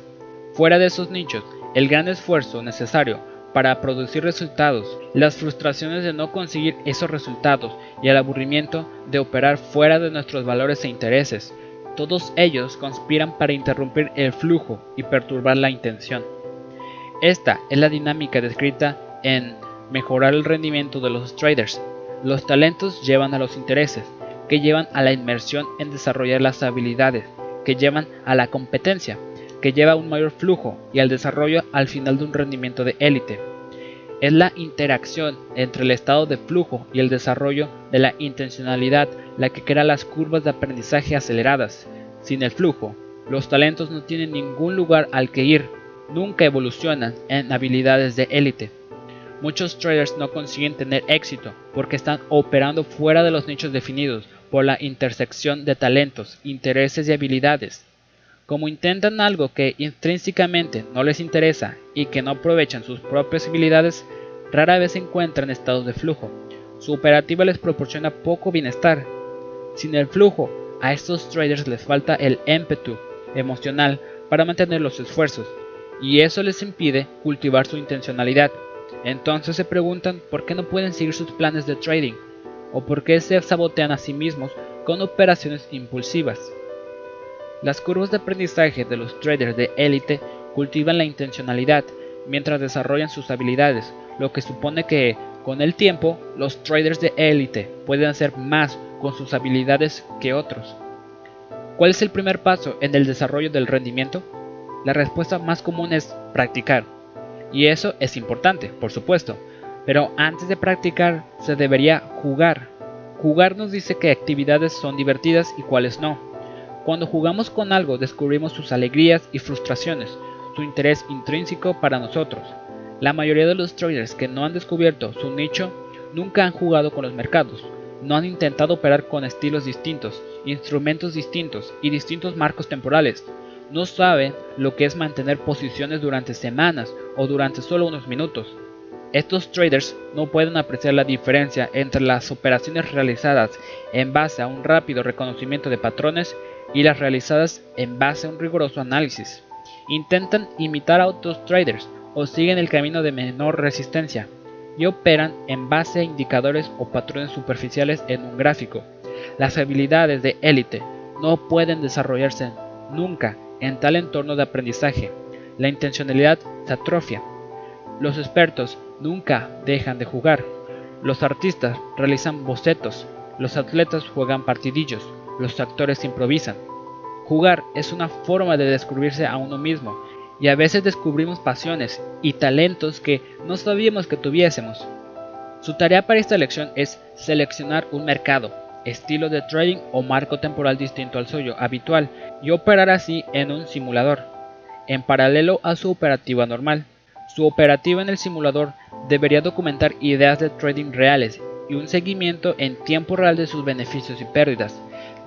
Speaker 1: Fuera de esos nichos, el gran esfuerzo necesario para producir resultados, las frustraciones de no conseguir esos resultados y el aburrimiento de operar fuera de nuestros valores e intereses, todos ellos conspiran para interrumpir el flujo y perturbar la intención. Esta es la dinámica descrita en Mejorar el rendimiento de los traders. Los talentos llevan a los intereses, que llevan a la inmersión en desarrollar las habilidades, que llevan a la competencia, que lleva a un mayor flujo y al desarrollo al final de un rendimiento de élite. Es la interacción entre el estado de flujo y el desarrollo de la intencionalidad la que crea las curvas de aprendizaje aceleradas. Sin el flujo, los talentos no tienen ningún lugar al que ir, nunca evolucionan en habilidades de élite. Muchos traders no consiguen tener éxito porque están operando fuera de los nichos definidos por la intersección de talentos, intereses y habilidades. Como intentan algo que intrínsecamente no les interesa y que no aprovechan sus propias habilidades, rara vez se encuentran estados de flujo. Su operativa les proporciona poco bienestar. Sin el flujo, a estos traders les falta el ímpetu emocional para mantener los esfuerzos, y eso les impide cultivar su intencionalidad entonces se preguntan por qué no pueden seguir sus planes de trading o por qué se sabotean a sí mismos con operaciones impulsivas. Las curvas de aprendizaje de los traders de élite cultivan la intencionalidad mientras desarrollan sus habilidades, lo que supone que con el tiempo los traders de élite pueden hacer más con sus habilidades que otros. ¿Cuál es el primer paso en el desarrollo del rendimiento? La respuesta más común es practicar. Y eso es importante, por supuesto. Pero antes de practicar se debería jugar. Jugar nos dice qué actividades son divertidas y cuáles no. Cuando jugamos con algo descubrimos sus alegrías y frustraciones, su interés intrínseco para nosotros. La mayoría de los traders que no han descubierto su nicho nunca han jugado con los mercados, no han intentado operar con estilos distintos, instrumentos distintos y distintos marcos temporales, no saben lo que es mantener posiciones durante semanas o durante solo unos minutos. Estos traders no pueden apreciar la diferencia entre las operaciones realizadas en base a un rápido reconocimiento de patrones y las realizadas en base a un riguroso análisis. Intentan imitar a otros traders o siguen el camino de menor resistencia y operan en base a indicadores o patrones superficiales en un gráfico. Las habilidades de élite no pueden desarrollarse nunca en tal entorno de aprendizaje, la intencionalidad se atrofia. Los expertos nunca dejan de jugar. Los artistas realizan bocetos. Los atletas juegan partidillos. Los actores improvisan. Jugar es una forma de descubrirse a uno mismo y a veces descubrimos pasiones y talentos que no sabíamos que tuviésemos. Su tarea para esta lección es seleccionar un mercado, estilo de trading o marco temporal distinto al suyo habitual y operar así en un simulador, en paralelo a su operativa normal. Su operativa en el simulador debería documentar ideas de trading reales y un seguimiento en tiempo real de sus beneficios y pérdidas.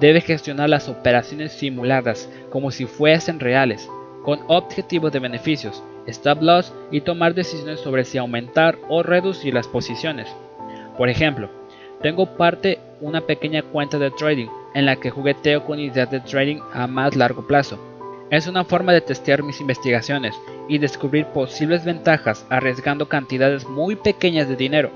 Speaker 1: Debe gestionar las operaciones simuladas como si fuesen reales, con objetivos de beneficios, stop loss y tomar decisiones sobre si aumentar o reducir las posiciones. Por ejemplo, tengo parte una pequeña cuenta de trading en la que jugueteo con ideas de trading a más largo plazo. Es una forma de testear mis investigaciones y descubrir posibles ventajas arriesgando cantidades muy pequeñas de dinero.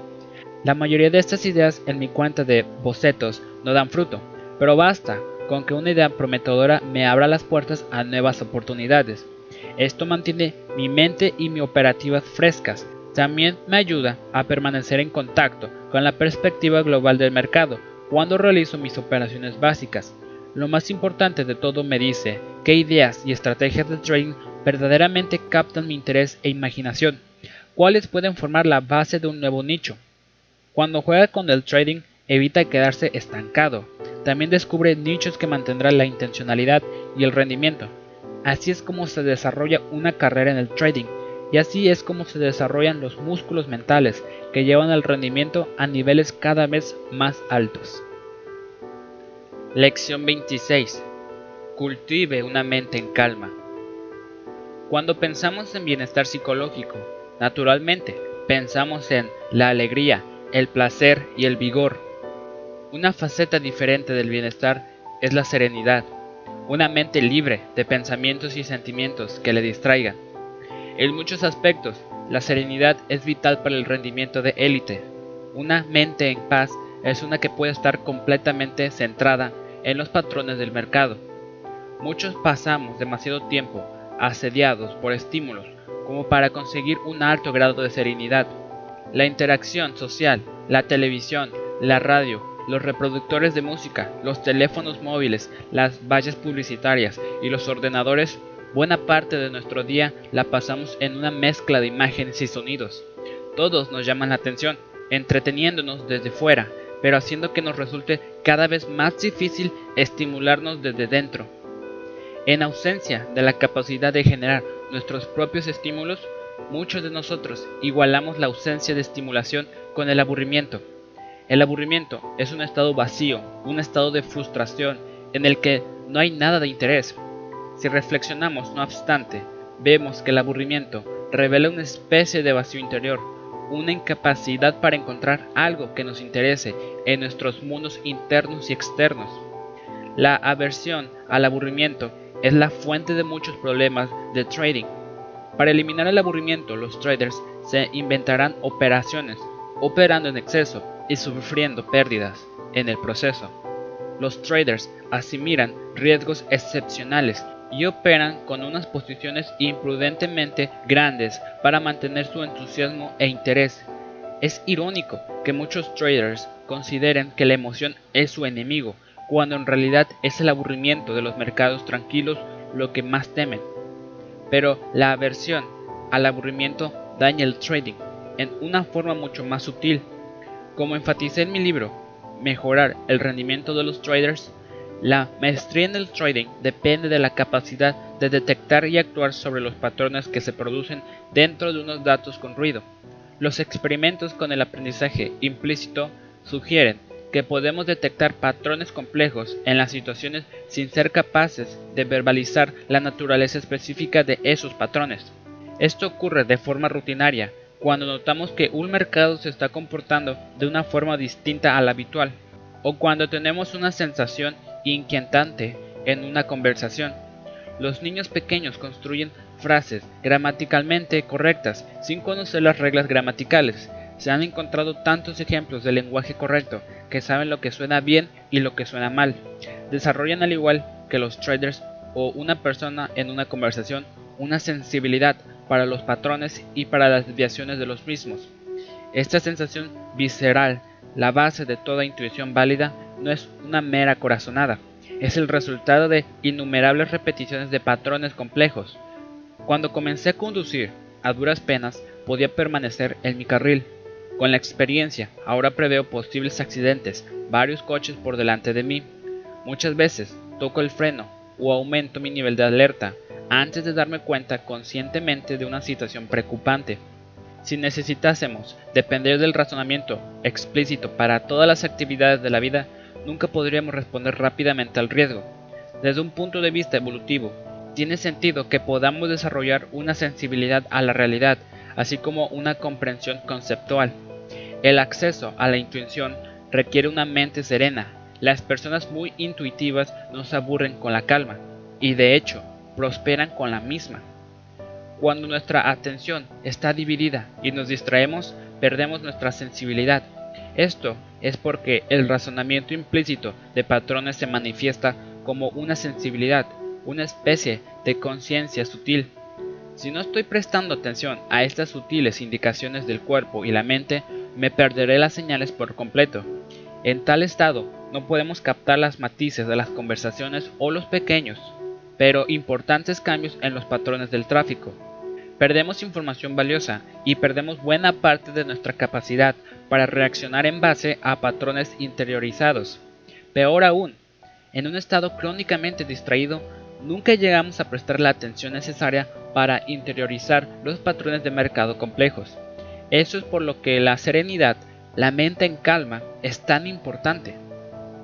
Speaker 1: La mayoría de estas ideas en mi cuenta de bocetos no dan fruto, pero basta con que una idea prometedora me abra las puertas a nuevas oportunidades. Esto mantiene mi mente y mi operativas frescas. También me ayuda a permanecer en contacto con la perspectiva global del mercado cuando realizo mis operaciones básicas. Lo más importante de todo me dice qué ideas y estrategias de trading verdaderamente captan mi interés e imaginación, cuáles pueden formar la base de un nuevo nicho. Cuando juega con el trading, evita quedarse estancado. También descubre nichos que mantendrán la intencionalidad y el rendimiento. Así es como se desarrolla una carrera en el trading y así es como se desarrollan los músculos mentales que llevan el rendimiento a niveles cada vez más altos. Lección 26. Cultive una mente en calma. Cuando pensamos en bienestar psicológico, naturalmente pensamos en la alegría, el placer y el vigor. Una faceta diferente del bienestar es la serenidad, una mente libre de pensamientos y sentimientos que le distraigan en muchos aspectos, la serenidad es vital para el rendimiento de élite. Una mente en paz es una que puede estar completamente centrada en los patrones del mercado. Muchos pasamos demasiado tiempo asediados por estímulos como para conseguir un alto grado de serenidad. La interacción social, la televisión, la radio, los reproductores de música, los teléfonos móviles, las vallas publicitarias y los ordenadores Buena parte de nuestro día la pasamos en una mezcla de imágenes y sonidos. Todos nos llaman la atención, entreteniéndonos desde fuera, pero haciendo que nos resulte cada vez más difícil estimularnos desde dentro. En ausencia de la capacidad de generar nuestros propios estímulos, muchos de nosotros igualamos la ausencia de estimulación con el aburrimiento. El aburrimiento es un estado vacío, un estado de frustración en el que no hay nada de interés, si reflexionamos, no obstante, vemos que el aburrimiento revela una especie de vacío interior, una incapacidad para encontrar algo que nos interese en nuestros mundos internos y externos. La aversión al aburrimiento es la fuente de muchos problemas de trading. Para eliminar el aburrimiento, los traders se inventarán operaciones, operando en exceso y sufriendo pérdidas en el proceso. Los traders asimilan riesgos excepcionales y operan con unas posiciones imprudentemente grandes para mantener su entusiasmo e interés. Es irónico que muchos traders consideren que la emoción es su enemigo, cuando en realidad es el aburrimiento de los mercados tranquilos lo que más temen. Pero la aversión al aburrimiento daña el trading en una forma mucho más sutil. Como enfaticé en mi libro, Mejorar el rendimiento de los traders, la maestría en el trading depende de la capacidad de detectar y actuar sobre los patrones que se producen dentro de unos datos con ruido. Los experimentos con el aprendizaje implícito sugieren que podemos detectar patrones complejos en las situaciones sin ser capaces de verbalizar la naturaleza específica de esos patrones. Esto ocurre de forma rutinaria cuando notamos que un mercado se está comportando de una forma distinta a la habitual, o cuando tenemos una sensación inquietante en una conversación. Los niños pequeños construyen frases gramaticalmente correctas sin conocer las reglas gramaticales. Se han encontrado tantos ejemplos de lenguaje correcto que saben lo que suena bien y lo que suena mal. Desarrollan al igual que los traders o una persona en una conversación una sensibilidad para los patrones y para las desviaciones de los mismos. Esta sensación visceral, la base de toda intuición válida, no es una mera corazonada, es el resultado de innumerables repeticiones de patrones complejos. Cuando comencé a conducir, a duras penas podía permanecer en mi carril. Con la experiencia, ahora preveo posibles accidentes, varios coches por delante de mí. Muchas veces toco el freno o aumento mi nivel de alerta antes de darme cuenta conscientemente de una situación preocupante. Si necesitásemos depender del razonamiento explícito para todas las actividades de la vida, nunca podríamos responder rápidamente al riesgo. Desde un punto de vista evolutivo, tiene sentido que podamos desarrollar una sensibilidad a la realidad, así como una comprensión conceptual. El acceso a la intuición requiere una mente serena. Las personas muy intuitivas no se aburren con la calma, y de hecho, prosperan con la misma. Cuando nuestra atención está dividida y nos distraemos, perdemos nuestra sensibilidad. Esto es porque el razonamiento implícito de patrones se manifiesta como una sensibilidad, una especie de conciencia sutil. Si no estoy prestando atención a estas sutiles indicaciones del cuerpo y la mente, me perderé las señales por completo. En tal estado, no podemos captar las matices de las conversaciones o los pequeños, pero importantes cambios en los patrones del tráfico. Perdemos información valiosa y perdemos buena parte de nuestra capacidad para reaccionar en base a patrones interiorizados. Peor aún, en un estado crónicamente distraído, nunca llegamos a prestar la atención necesaria para interiorizar los patrones de mercado complejos. Eso es por lo que la serenidad, la mente en calma, es tan importante.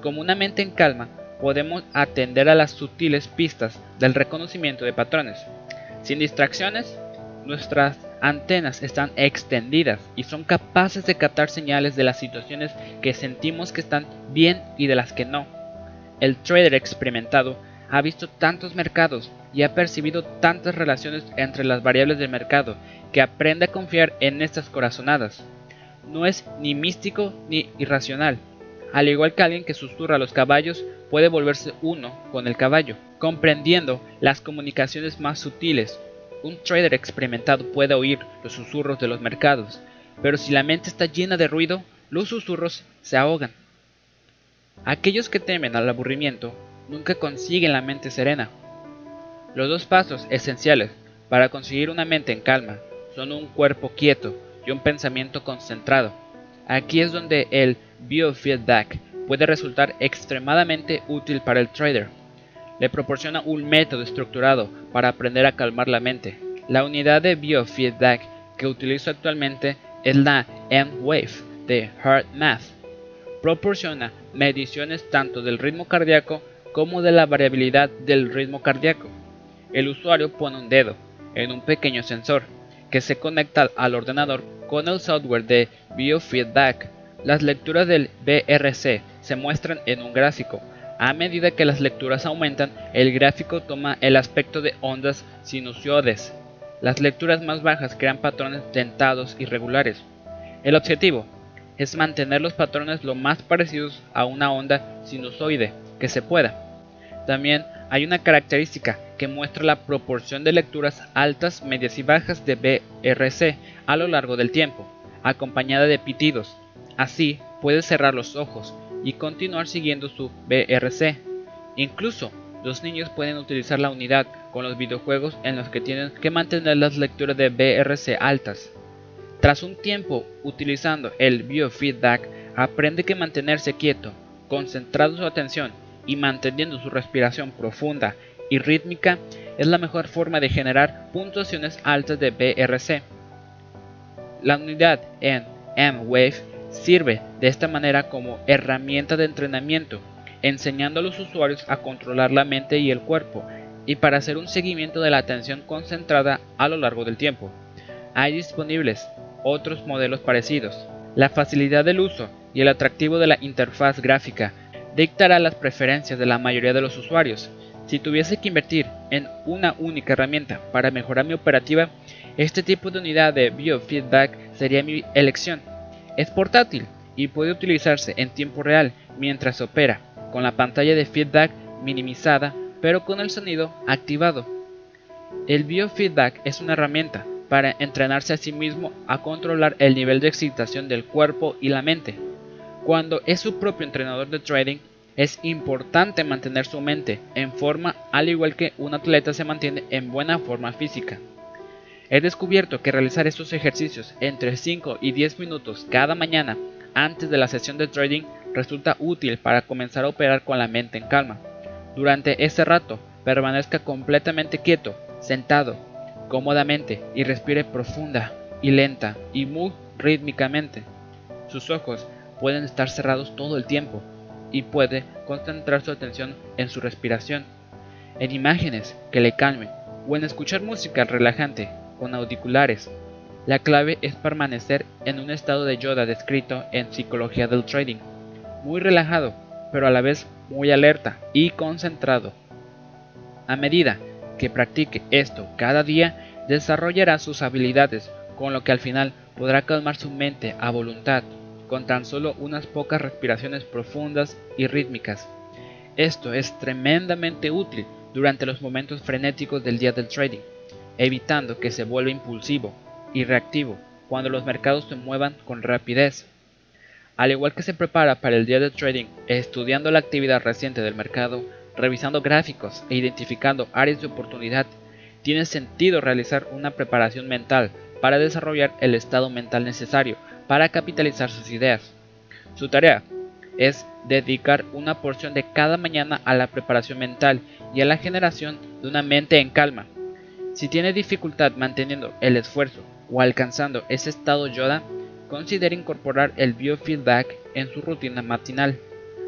Speaker 1: Como una mente en calma, podemos atender a las sutiles pistas del reconocimiento de patrones. Sin distracciones, Nuestras antenas están extendidas y son capaces de captar señales de las situaciones que sentimos que están bien y de las que no. El trader experimentado ha visto tantos mercados y ha percibido tantas relaciones entre las variables del mercado que aprende a confiar en estas corazonadas. No es ni místico ni irracional. Al igual que alguien que susurra a los caballos, puede volverse uno con el caballo, comprendiendo las comunicaciones más sutiles un trader experimentado puede oír los susurros de los mercados, pero si la mente está llena de ruido, los susurros se ahogan. Aquellos que temen al aburrimiento nunca consiguen la mente serena. Los dos pasos esenciales para conseguir una mente en calma son un cuerpo quieto y un pensamiento concentrado. Aquí es donde el biofeedback puede resultar extremadamente útil para el trader le proporciona un método estructurado para aprender a calmar la mente. La unidad de biofeedback que utilizo actualmente es la M-Wave de HeartMath. Proporciona mediciones tanto del ritmo cardíaco como de la variabilidad del ritmo cardíaco. El usuario pone un dedo en un pequeño sensor que se conecta al ordenador con el software de biofeedback. Las lecturas del BRC se muestran en un gráfico a medida que las lecturas aumentan, el gráfico toma el aspecto de ondas sinusoides. Las lecturas más bajas crean patrones dentados irregulares. El objetivo es mantener los patrones lo más parecidos a una onda sinusoide que se pueda. También hay una característica que muestra la proporción de lecturas altas, medias y bajas de BRC a lo largo del tiempo, acompañada de pitidos. Así, puedes cerrar los ojos y continuar siguiendo su BRC. Incluso los niños pueden utilizar la unidad con los videojuegos en los que tienen que mantener las lecturas de BRC altas. Tras un tiempo utilizando el biofeedback, aprende que mantenerse quieto, concentrando su atención y manteniendo su respiración profunda y rítmica es la mejor forma de generar puntuaciones altas de BRC. La unidad en M-Wave Sirve de esta manera como herramienta de entrenamiento, enseñando a los usuarios a controlar la mente y el cuerpo, y para hacer un seguimiento de la atención concentrada a lo largo del tiempo. Hay disponibles otros modelos parecidos. La facilidad del uso y el atractivo de la interfaz gráfica dictará las preferencias de la mayoría de los usuarios. Si tuviese que invertir en una única herramienta para mejorar mi operativa, este tipo de unidad de biofeedback sería mi elección. Es portátil y puede utilizarse en tiempo real mientras opera, con la pantalla de feedback minimizada pero con el sonido activado. El biofeedback es una herramienta para entrenarse a sí mismo a controlar el nivel de excitación del cuerpo y la mente. Cuando es su propio entrenador de trading, es importante mantener su mente en forma al igual que un atleta se mantiene en buena forma física. He descubierto que realizar estos ejercicios entre 5 y 10 minutos cada mañana antes de la sesión de trading resulta útil para comenzar a operar con la mente en calma. Durante ese rato, permanezca completamente quieto, sentado, cómodamente y respire profunda y lenta y muy rítmicamente. Sus ojos pueden estar cerrados todo el tiempo y puede concentrar su atención en su respiración, en imágenes que le calmen o en escuchar música relajante con auriculares. La clave es permanecer en un estado de yoda descrito en Psicología del Trading, muy relajado, pero a la vez muy alerta y concentrado. A medida que practique esto cada día, desarrollará sus habilidades, con lo que al final podrá calmar su mente a voluntad, con tan solo unas pocas respiraciones profundas y rítmicas. Esto es tremendamente útil durante los momentos frenéticos del día del trading, evitando que se vuelva impulsivo y reactivo cuando los mercados se muevan con rapidez. Al igual que se prepara para el día de trading, estudiando la actividad reciente del mercado, revisando gráficos e identificando áreas de oportunidad, tiene sentido realizar una preparación mental para desarrollar el estado mental necesario para capitalizar sus ideas. Su tarea es dedicar una porción de cada mañana a la preparación mental y a la generación de una mente en calma. Si tiene dificultad manteniendo el esfuerzo o alcanzando ese estado Yoda, considera incorporar el biofeedback en su rutina matinal,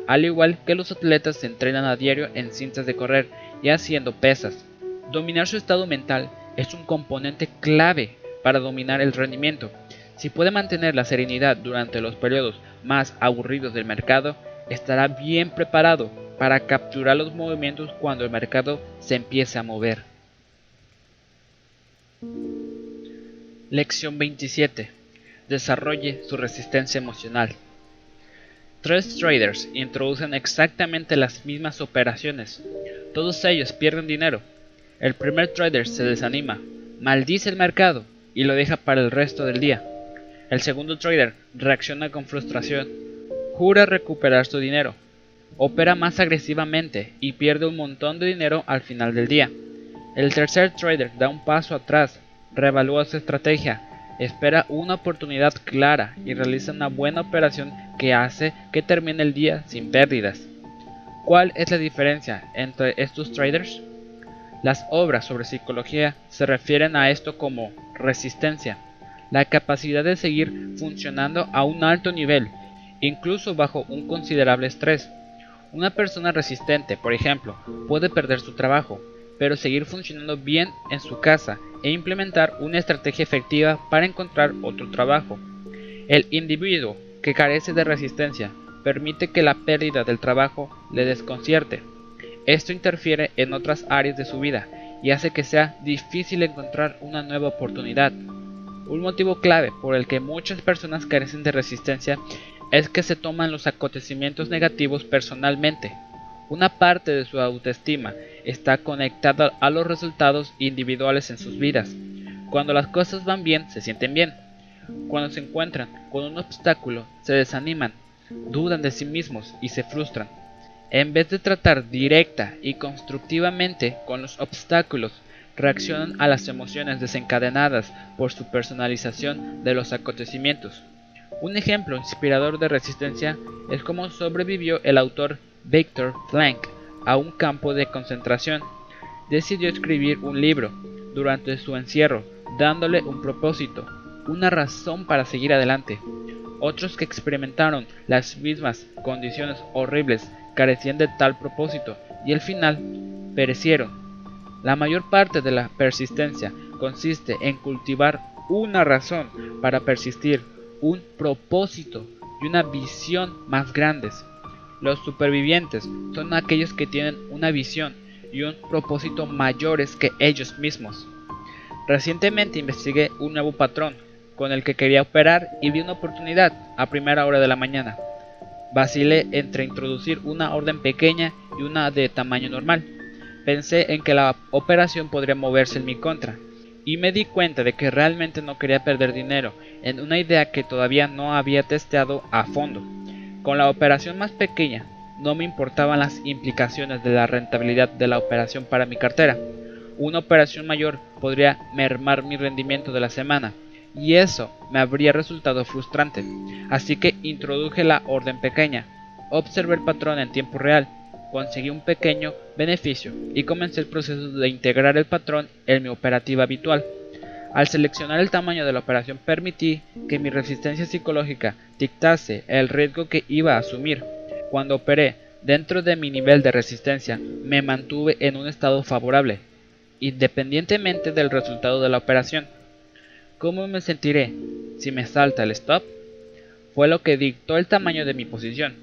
Speaker 1: al igual que los atletas se entrenan a diario en cintas de correr y haciendo pesas. Dominar su estado mental es un componente clave para dominar el rendimiento. Si puede mantener la serenidad durante los periodos más aburridos del mercado, estará bien preparado para capturar los movimientos cuando el mercado se empiece a mover. Lección 27 desarrolle su resistencia emocional. Tres traders introducen exactamente las mismas operaciones. Todos ellos pierden dinero. El primer trader se desanima, maldice el mercado y lo deja para el resto del día. El segundo trader reacciona con frustración, jura recuperar su dinero, opera más agresivamente y pierde un montón de dinero al final del día. El tercer trader da un paso atrás, reevalúa su estrategia espera una oportunidad clara y realiza una buena operación que hace que termine el día sin pérdidas. ¿Cuál es la diferencia entre estos traders? Las obras sobre psicología se refieren a esto como resistencia, la capacidad de seguir funcionando a un alto nivel, incluso bajo un considerable estrés. Una persona resistente, por ejemplo, puede perder su trabajo, pero seguir funcionando bien en su casa e implementar una estrategia efectiva para encontrar otro trabajo. El individuo que carece de resistencia permite que la pérdida del trabajo le desconcierte. Esto interfiere en otras áreas de su vida y hace que sea difícil encontrar una nueva oportunidad. Un motivo clave por el que muchas personas carecen de resistencia es que se toman los acontecimientos negativos personalmente una parte de su autoestima está conectada a los resultados individuales en sus vidas. Cuando las cosas van bien, se sienten bien. Cuando se encuentran con un obstáculo, se desaniman, dudan de sí mismos y se frustran. En vez de tratar directa y constructivamente con los obstáculos, reaccionan a las emociones desencadenadas por su personalización de los acontecimientos. Un ejemplo inspirador de resistencia es cómo sobrevivió el autor Victor Frank a un campo de concentración. Decidió escribir un libro durante su encierro, dándole un propósito, una razón para seguir adelante. Otros que experimentaron las mismas condiciones horribles carecían de tal propósito y al final perecieron. La mayor parte de la persistencia consiste en cultivar una razón para persistir, un propósito y una visión más grandes. Los supervivientes son aquellos que tienen una visión y un propósito mayores que ellos mismos. Recientemente investigué un nuevo patrón con el que quería operar y vi una oportunidad a primera hora de la mañana. Vacilé entre introducir una orden pequeña y una de tamaño normal. Pensé en que la operación podría moverse en mi contra y me di cuenta de que realmente no quería perder dinero en una idea que todavía no había testeado a fondo. Con la operación más pequeña, no me importaban las implicaciones de la rentabilidad de la operación para mi cartera. Una operación mayor podría mermar mi rendimiento de la semana y eso me habría resultado frustrante. Así que introduje la orden pequeña, observé el patrón en tiempo real, conseguí un pequeño beneficio y comencé el proceso de integrar el patrón en mi operativa habitual. Al seleccionar el tamaño de la operación permití que mi resistencia psicológica dictase el riesgo que iba a asumir. Cuando operé dentro de mi nivel de resistencia me mantuve en un estado favorable, independientemente del resultado de la operación. ¿Cómo me sentiré si me salta el stop? Fue lo que dictó el tamaño de mi posición.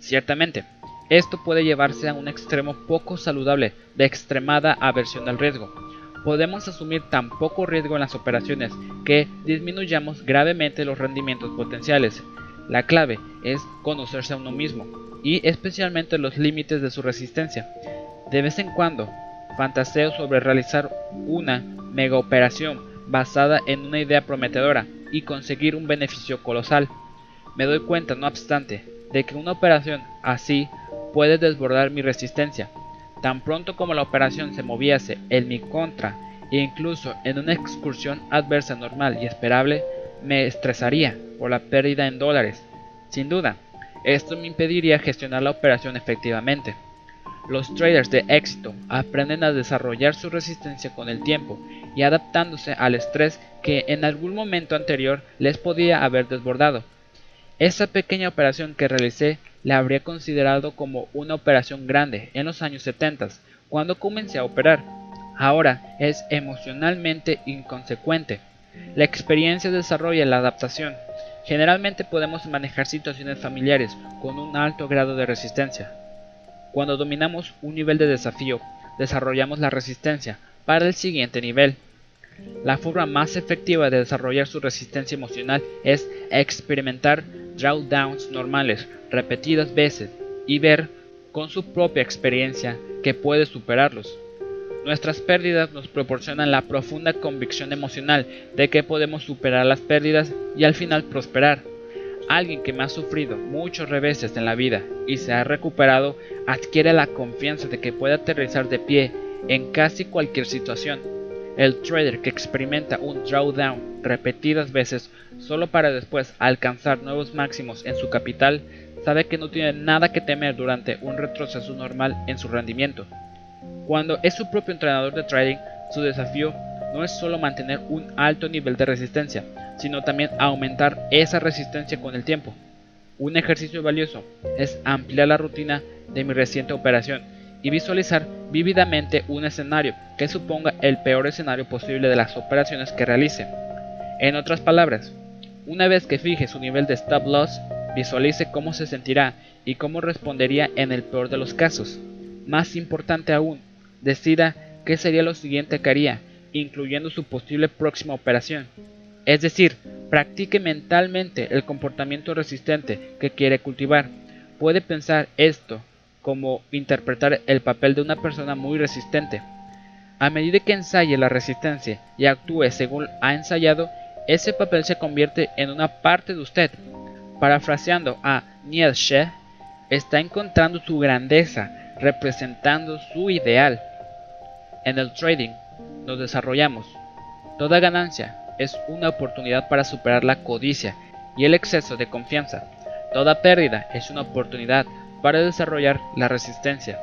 Speaker 1: Ciertamente, esto puede llevarse a un extremo poco saludable de extremada aversión al riesgo podemos asumir tan poco riesgo en las operaciones que disminuyamos gravemente los rendimientos potenciales. La clave es conocerse a uno mismo y especialmente los límites de su resistencia. De vez en cuando, fantaseo sobre realizar una mega operación basada en una idea prometedora y conseguir un beneficio colosal. Me doy cuenta, no obstante, de que una operación así puede desbordar mi resistencia Tan pronto como la operación se moviese en mi contra e incluso en una excursión adversa normal y esperable, me estresaría por la pérdida en dólares. Sin duda, esto me impediría gestionar la operación efectivamente. Los traders de éxito aprenden a desarrollar su resistencia con el tiempo y adaptándose al estrés que en algún momento anterior les podía haber desbordado. Esa pequeña operación que realicé la habría considerado como una operación grande en los años 70, cuando comencé a operar. Ahora es emocionalmente inconsecuente. La experiencia desarrolla la adaptación. Generalmente podemos manejar situaciones familiares con un alto grado de resistencia. Cuando dominamos un nivel de desafío, desarrollamos la resistencia para el siguiente nivel. La forma más efectiva de desarrollar su resistencia emocional es experimentar drawdowns normales repetidas veces y ver con su propia experiencia que puede superarlos. Nuestras pérdidas nos proporcionan la profunda convicción emocional de que podemos superar las pérdidas y al final prosperar. Alguien que me ha sufrido muchos reveses en la vida y se ha recuperado adquiere la confianza de que puede aterrizar de pie en casi cualquier situación el trader que experimenta un drawdown repetidas veces solo para después alcanzar nuevos máximos en su capital sabe que no tiene nada que temer durante un retroceso normal en su rendimiento. Cuando es su propio entrenador de trading, su desafío no es solo mantener un alto nivel de resistencia, sino también aumentar esa resistencia con el tiempo. Un ejercicio valioso es ampliar la rutina de mi reciente operación y visualizar vívidamente un escenario que suponga el peor escenario posible de las operaciones que realice. En otras palabras, una vez que fije su nivel de stop loss, visualice cómo se sentirá y cómo respondería en el peor de los casos. Más importante aún, decida qué sería lo siguiente que haría, incluyendo su posible próxima operación. Es decir, practique mentalmente el comportamiento resistente que quiere cultivar. Puede pensar esto como interpretar el papel de una persona muy resistente. A medida que ensaye la resistencia y actúe según ha ensayado, ese papel se convierte en una parte de usted. Parafraseando a Nietzsche, está encontrando su grandeza, representando su ideal. En el trading nos desarrollamos. Toda ganancia es una oportunidad para superar la codicia y el exceso de confianza. Toda pérdida es una oportunidad para desarrollar la resistencia.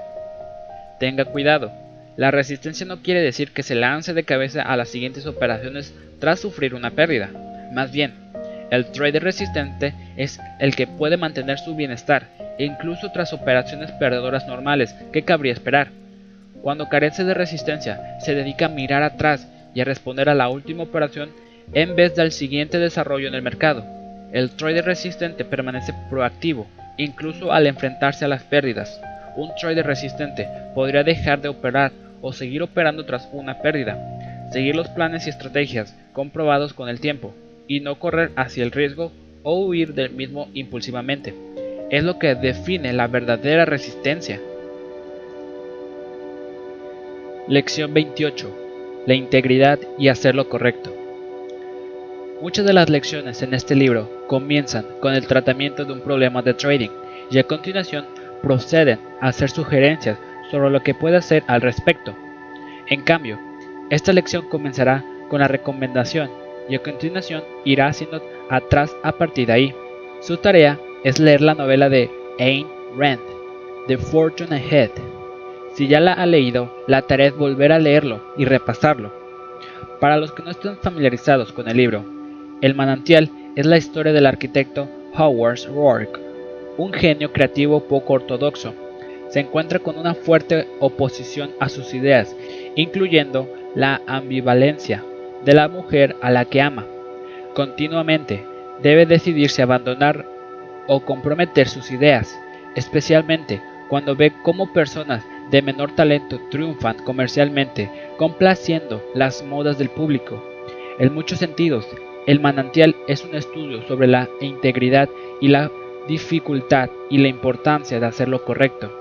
Speaker 1: Tenga cuidado, la resistencia no quiere decir que se lance de cabeza a las siguientes operaciones tras sufrir una pérdida. Más bien, el trader resistente es el que puede mantener su bienestar, incluso tras operaciones perdedoras normales que cabría esperar. Cuando carece de resistencia, se dedica a mirar atrás y a responder a la última operación en vez del siguiente desarrollo en el mercado. El trader resistente permanece proactivo, incluso al enfrentarse a las pérdidas. Un trader resistente podría dejar de operar o seguir operando tras una pérdida, seguir los planes y estrategias comprobados con el tiempo, y no correr hacia el riesgo o huir del mismo impulsivamente. Es lo que define la verdadera resistencia. Lección 28. La integridad y hacer lo correcto. Muchas de las lecciones en este libro comienzan con el tratamiento de un problema de trading y a continuación proceden a hacer sugerencias sobre lo que puede hacer al respecto. En cambio, Esta lección comenzará con la recomendación y a continuación irá haciendo atrás a partir de ahí. Su tarea es leer la novela de Ayn Rand, The Fortune Ahead. Si ya la ha leído, la tarea es volver a leerlo y repasarlo. Para los que no estén familiarizados con el libro, El manantial es la historia del arquitecto Howard Rourke, un genio creativo poco ortodoxo. Se encuentra con una fuerte oposición a sus ideas, incluyendo la ambivalencia de la mujer a la que ama. Continuamente debe decidirse abandonar o comprometer sus ideas, especialmente cuando ve cómo personas de menor talento triunfan comercialmente, complaciendo las modas del público. En muchos sentidos, el manantial es un estudio sobre la integridad y la dificultad y la importancia de hacer lo correcto.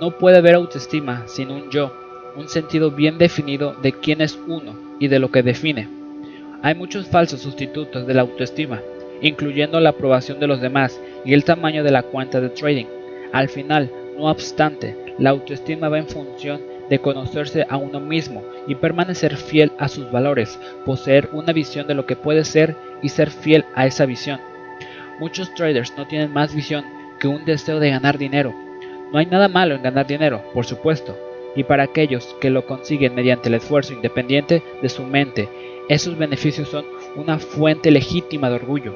Speaker 1: No puede haber autoestima sin un yo, un sentido bien definido de quién es uno y de lo que define. Hay muchos falsos sustitutos de la autoestima, incluyendo la aprobación de los demás y el tamaño de la cuenta de trading. Al final, no obstante, la autoestima va en función de conocerse a uno mismo y permanecer fiel a sus valores, poseer una visión de lo que puede ser y ser fiel a esa visión. Muchos traders no tienen más visión que un deseo de ganar dinero. No hay nada malo en ganar dinero, por supuesto, y para aquellos que lo consiguen mediante el esfuerzo independiente de su mente, esos beneficios son una fuente legítima de orgullo.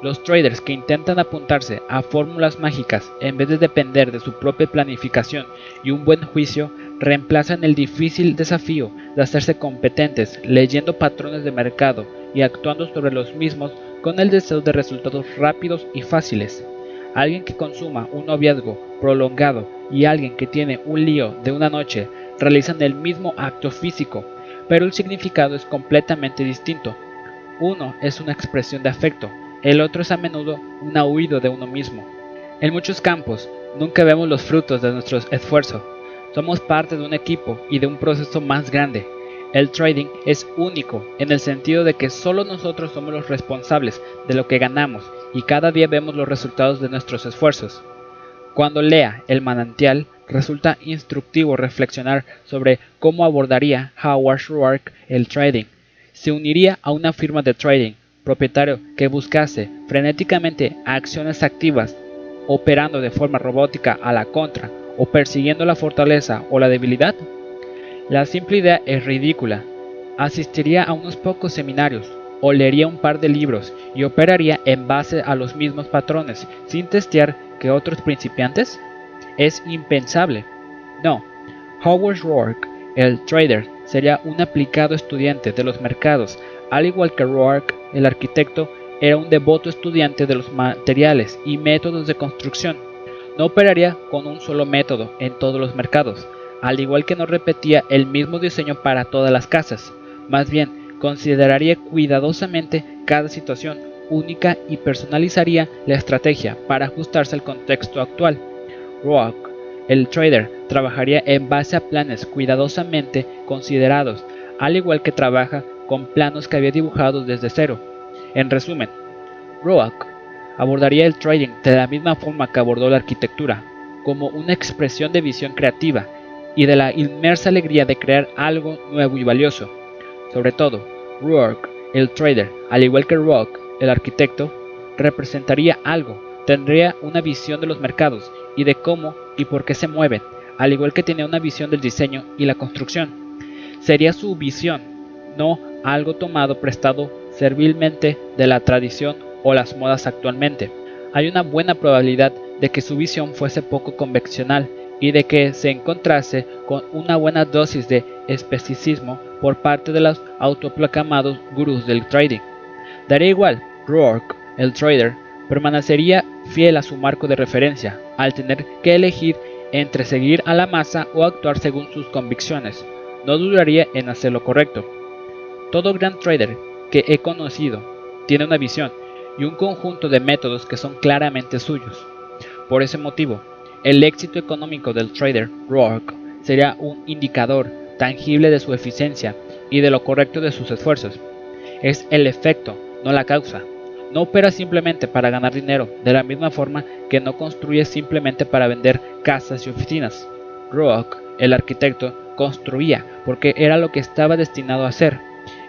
Speaker 1: Los traders que intentan apuntarse a fórmulas mágicas en vez de depender de su propia planificación y un buen juicio, reemplazan el difícil desafío de hacerse competentes leyendo patrones de mercado y actuando sobre los mismos con el deseo de resultados rápidos y fáciles. Alguien que consuma un noviazgo prolongado y alguien que tiene un lío de una noche realizan el mismo acto físico, pero el significado es completamente distinto. Uno es una expresión de afecto, el otro es a menudo un huido de uno mismo. En muchos campos, nunca vemos los frutos de nuestro esfuerzo. Somos parte de un equipo y de un proceso más grande. El trading es único en el sentido de que solo nosotros somos los responsables de lo que ganamos y cada día vemos los resultados de nuestros esfuerzos. Cuando lea El manantial, resulta instructivo reflexionar sobre cómo abordaría Howard Schwartz el trading. Se uniría a una firma de trading propietario que buscase frenéticamente acciones activas, operando de forma robótica a la contra o persiguiendo la fortaleza o la debilidad? La simple idea es ridícula. Asistiría a unos pocos seminarios, o leería un par de libros y operaría en base a los mismos patrones, sin testear que otros principiantes? Es impensable. No, Howard Rourke, el trader, sería un aplicado estudiante de los mercados, al igual que Rourke, el arquitecto, era un devoto estudiante de los materiales y métodos de construcción. No operaría con un solo método en todos los mercados, al igual que no repetía el mismo diseño para todas las casas. Más bien, consideraría cuidadosamente cada situación única y personalizaría la estrategia para ajustarse al contexto actual. Rourke, el trader, trabajaría en base a planes cuidadosamente considerados, al igual que trabaja con planos que había dibujado desde cero. En resumen, Roark abordaría el trading de la misma forma que abordó la arquitectura, como una expresión de visión creativa y de la inmersa alegría de crear algo nuevo y valioso. Sobre todo, Roark, el trader, al igual que Rock, el arquitecto, representaría algo, tendría una visión de los mercados y de cómo y por qué se mueven, al igual que tenía una visión del diseño y la construcción. Sería su visión no algo tomado prestado servilmente de la tradición o las modas actualmente. Hay una buena probabilidad de que su visión fuese poco convencional y de que se encontrase con una buena dosis de especicismo por parte de los autoproclamados gurús del trading. Daría igual, Rourke, el trader, permanecería fiel a su marco de referencia, al tener que elegir entre seguir a la masa o actuar según sus convicciones. No dudaría en hacer lo correcto. Todo gran trader que he conocido tiene una visión y un conjunto de métodos que son claramente suyos. Por ese motivo, el éxito económico del trader Rourke sería un indicador tangible de su eficiencia y de lo correcto de sus esfuerzos. Es el efecto, no la causa. No opera simplemente para ganar dinero, de la misma forma que no construye simplemente para vender casas y oficinas. Rourke, el arquitecto, construía porque era lo que estaba destinado a hacer.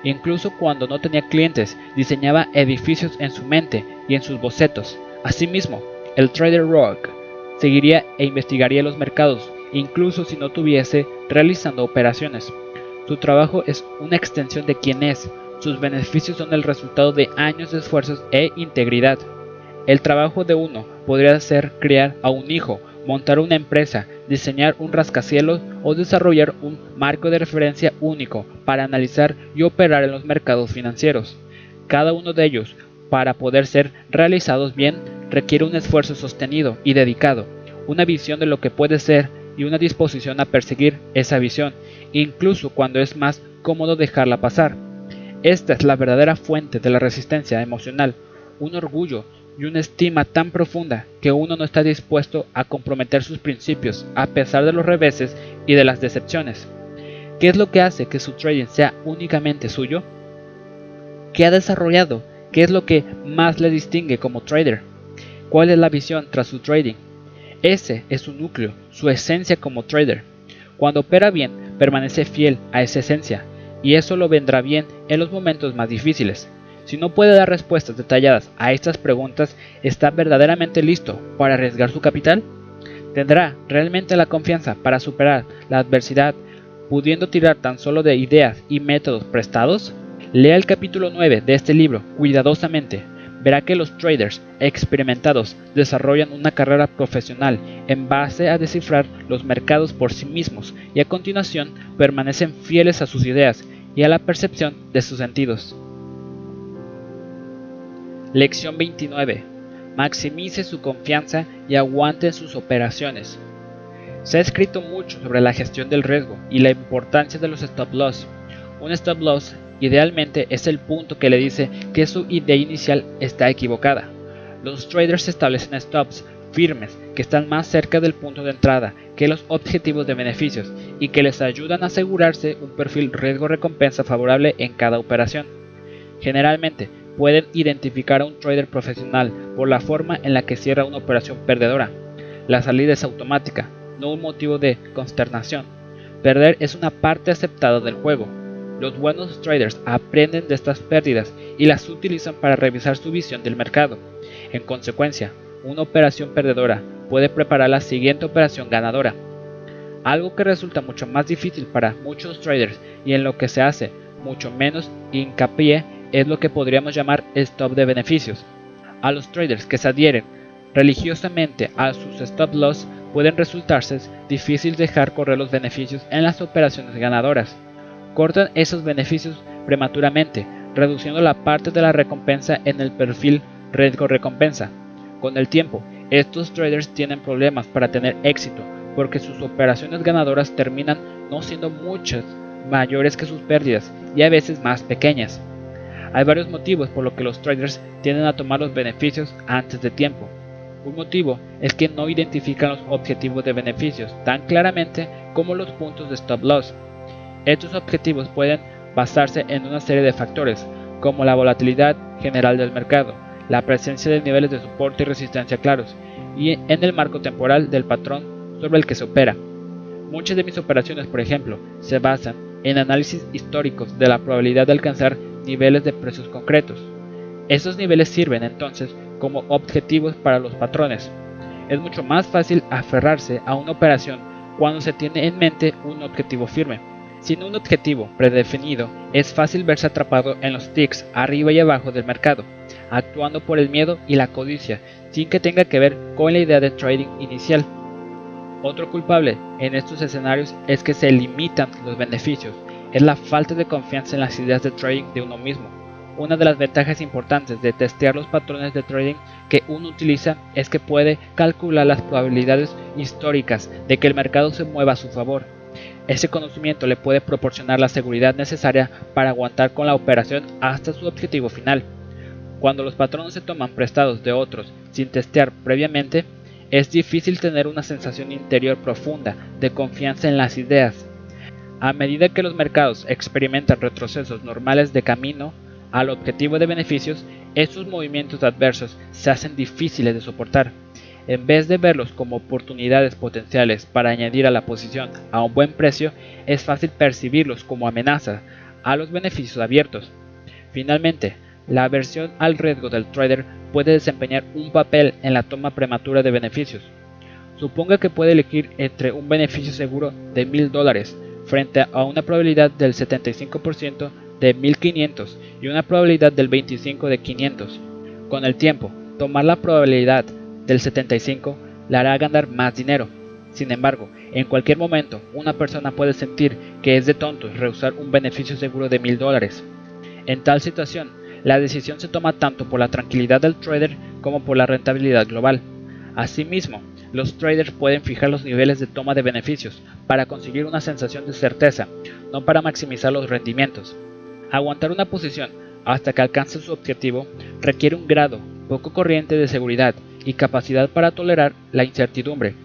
Speaker 1: Incluso cuando no tenía clientes, diseñaba edificios en su mente y en sus bocetos. Asimismo, el trader rogue seguiría e investigaría los mercados, incluso si no tuviese realizando operaciones. Su trabajo es una extensión de quien es, sus beneficios son el resultado de años de esfuerzos e integridad. El trabajo de uno podría ser criar a un hijo, montar una empresa, diseñar un rascacielos o desarrollar un marco de referencia único para analizar y operar en los mercados financieros. Cada uno de ellos, para poder ser realizados bien, requiere un esfuerzo sostenido y dedicado, una visión de lo que puede ser y una disposición a perseguir esa visión, incluso cuando es más cómodo dejarla pasar. Esta es la verdadera fuente de la resistencia emocional, un orgullo y una estima tan profunda que uno no está dispuesto a comprometer sus principios a pesar de los reveses y de las decepciones. ¿Qué es lo que hace que su trading sea únicamente suyo? ¿Qué ha desarrollado? ¿Qué es lo que más le distingue como trader? ¿Cuál es la visión tras su trading? Ese es su núcleo, su esencia como trader. Cuando opera bien, permanece fiel a esa esencia, y eso lo vendrá bien en los momentos más difíciles. Si no puede dar respuestas detalladas a estas preguntas, ¿está verdaderamente listo para arriesgar su capital? ¿Tendrá realmente la confianza para superar la adversidad, pudiendo tirar tan solo de ideas y métodos prestados? Lea el capítulo 9 de este libro cuidadosamente. Verá que los traders experimentados desarrollan una carrera profesional en base a descifrar los mercados por sí mismos y a continuación permanecen fieles a sus ideas y a la percepción de sus sentidos. Lección 29. Maximice su confianza y aguante sus operaciones. Se ha escrito mucho sobre la gestión del riesgo y la importancia de los stop loss. Un stop loss idealmente es el punto que le dice que su idea inicial está equivocada. Los traders establecen stops firmes que están más cerca del punto de entrada que los objetivos de beneficios y que les ayudan a asegurarse un perfil riesgo-recompensa favorable en cada operación. Generalmente, pueden identificar a un trader profesional por la forma en la que cierra una operación perdedora. La salida es automática, no un motivo de consternación. Perder es una parte aceptada del juego. Los buenos traders aprenden de estas pérdidas y las utilizan para revisar su visión del mercado. En consecuencia, una operación perdedora puede preparar la siguiente operación ganadora. Algo que resulta mucho más difícil para muchos traders y en lo que se hace mucho menos hincapié es lo que podríamos llamar stop de beneficios. A los traders que se adhieren religiosamente a sus stop loss pueden resultarse difícil dejar correr los beneficios en las operaciones ganadoras. Cortan esos beneficios prematuramente, reduciendo la parte de la recompensa en el perfil riesgo-recompensa. Con el tiempo, estos traders tienen problemas para tener éxito porque sus operaciones ganadoras terminan no siendo muchas mayores que sus pérdidas y a veces más pequeñas. Hay varios motivos por los que los traders tienden a tomar los beneficios antes de tiempo. Un motivo es que no identifican los objetivos de beneficios tan claramente como los puntos de stop loss. Estos objetivos pueden basarse en una serie de factores, como la volatilidad general del mercado, la presencia de niveles de soporte y resistencia claros, y en el marco temporal del patrón sobre el que se opera. Muchas de mis operaciones, por ejemplo, se basan en análisis históricos de la probabilidad de alcanzar niveles de precios concretos. Esos niveles sirven entonces como objetivos para los patrones. Es mucho más fácil aferrarse a una operación cuando se tiene en mente un objetivo firme. Sin un objetivo predefinido, es fácil verse atrapado en los ticks arriba y abajo del mercado, actuando por el miedo y la codicia, sin que tenga que ver con la idea de trading inicial. Otro culpable en estos escenarios es que se limitan los beneficios es la falta de confianza en las ideas de trading de uno mismo. Una de las ventajas importantes de testear los patrones de trading que uno utiliza es que puede calcular las probabilidades históricas de que el mercado se mueva a su favor. Ese conocimiento le puede proporcionar la seguridad necesaria para aguantar con la operación hasta su objetivo final. Cuando los patrones se toman prestados de otros sin testear previamente, es difícil tener una sensación interior profunda de confianza en las ideas a medida que los mercados experimentan retrocesos normales de camino al objetivo de beneficios, estos movimientos adversos se hacen difíciles de soportar. en vez de verlos como oportunidades potenciales para añadir a la posición a un buen precio, es fácil percibirlos como amenazas a los beneficios abiertos. Finalmente, la aversión al riesgo del trader puede desempeñar un papel en la toma prematura de beneficios. Suponga que puede elegir entre un beneficio seguro de 1000 dólares frente a una probabilidad del 75% de 1500 y una probabilidad del 25 de 500. Con el tiempo, tomar la probabilidad del 75 le hará ganar más dinero. Sin embargo, en cualquier momento, una persona puede sentir que es de tontos rehusar un beneficio seguro de 1000 dólares. En tal situación, la decisión se toma tanto por la tranquilidad del trader como por la rentabilidad global. Asimismo, los traders pueden fijar los niveles de toma de beneficios para conseguir una sensación de certeza, no para maximizar los rendimientos. Aguantar una posición hasta que alcance su objetivo requiere un grado poco corriente de seguridad y capacidad para tolerar la incertidumbre.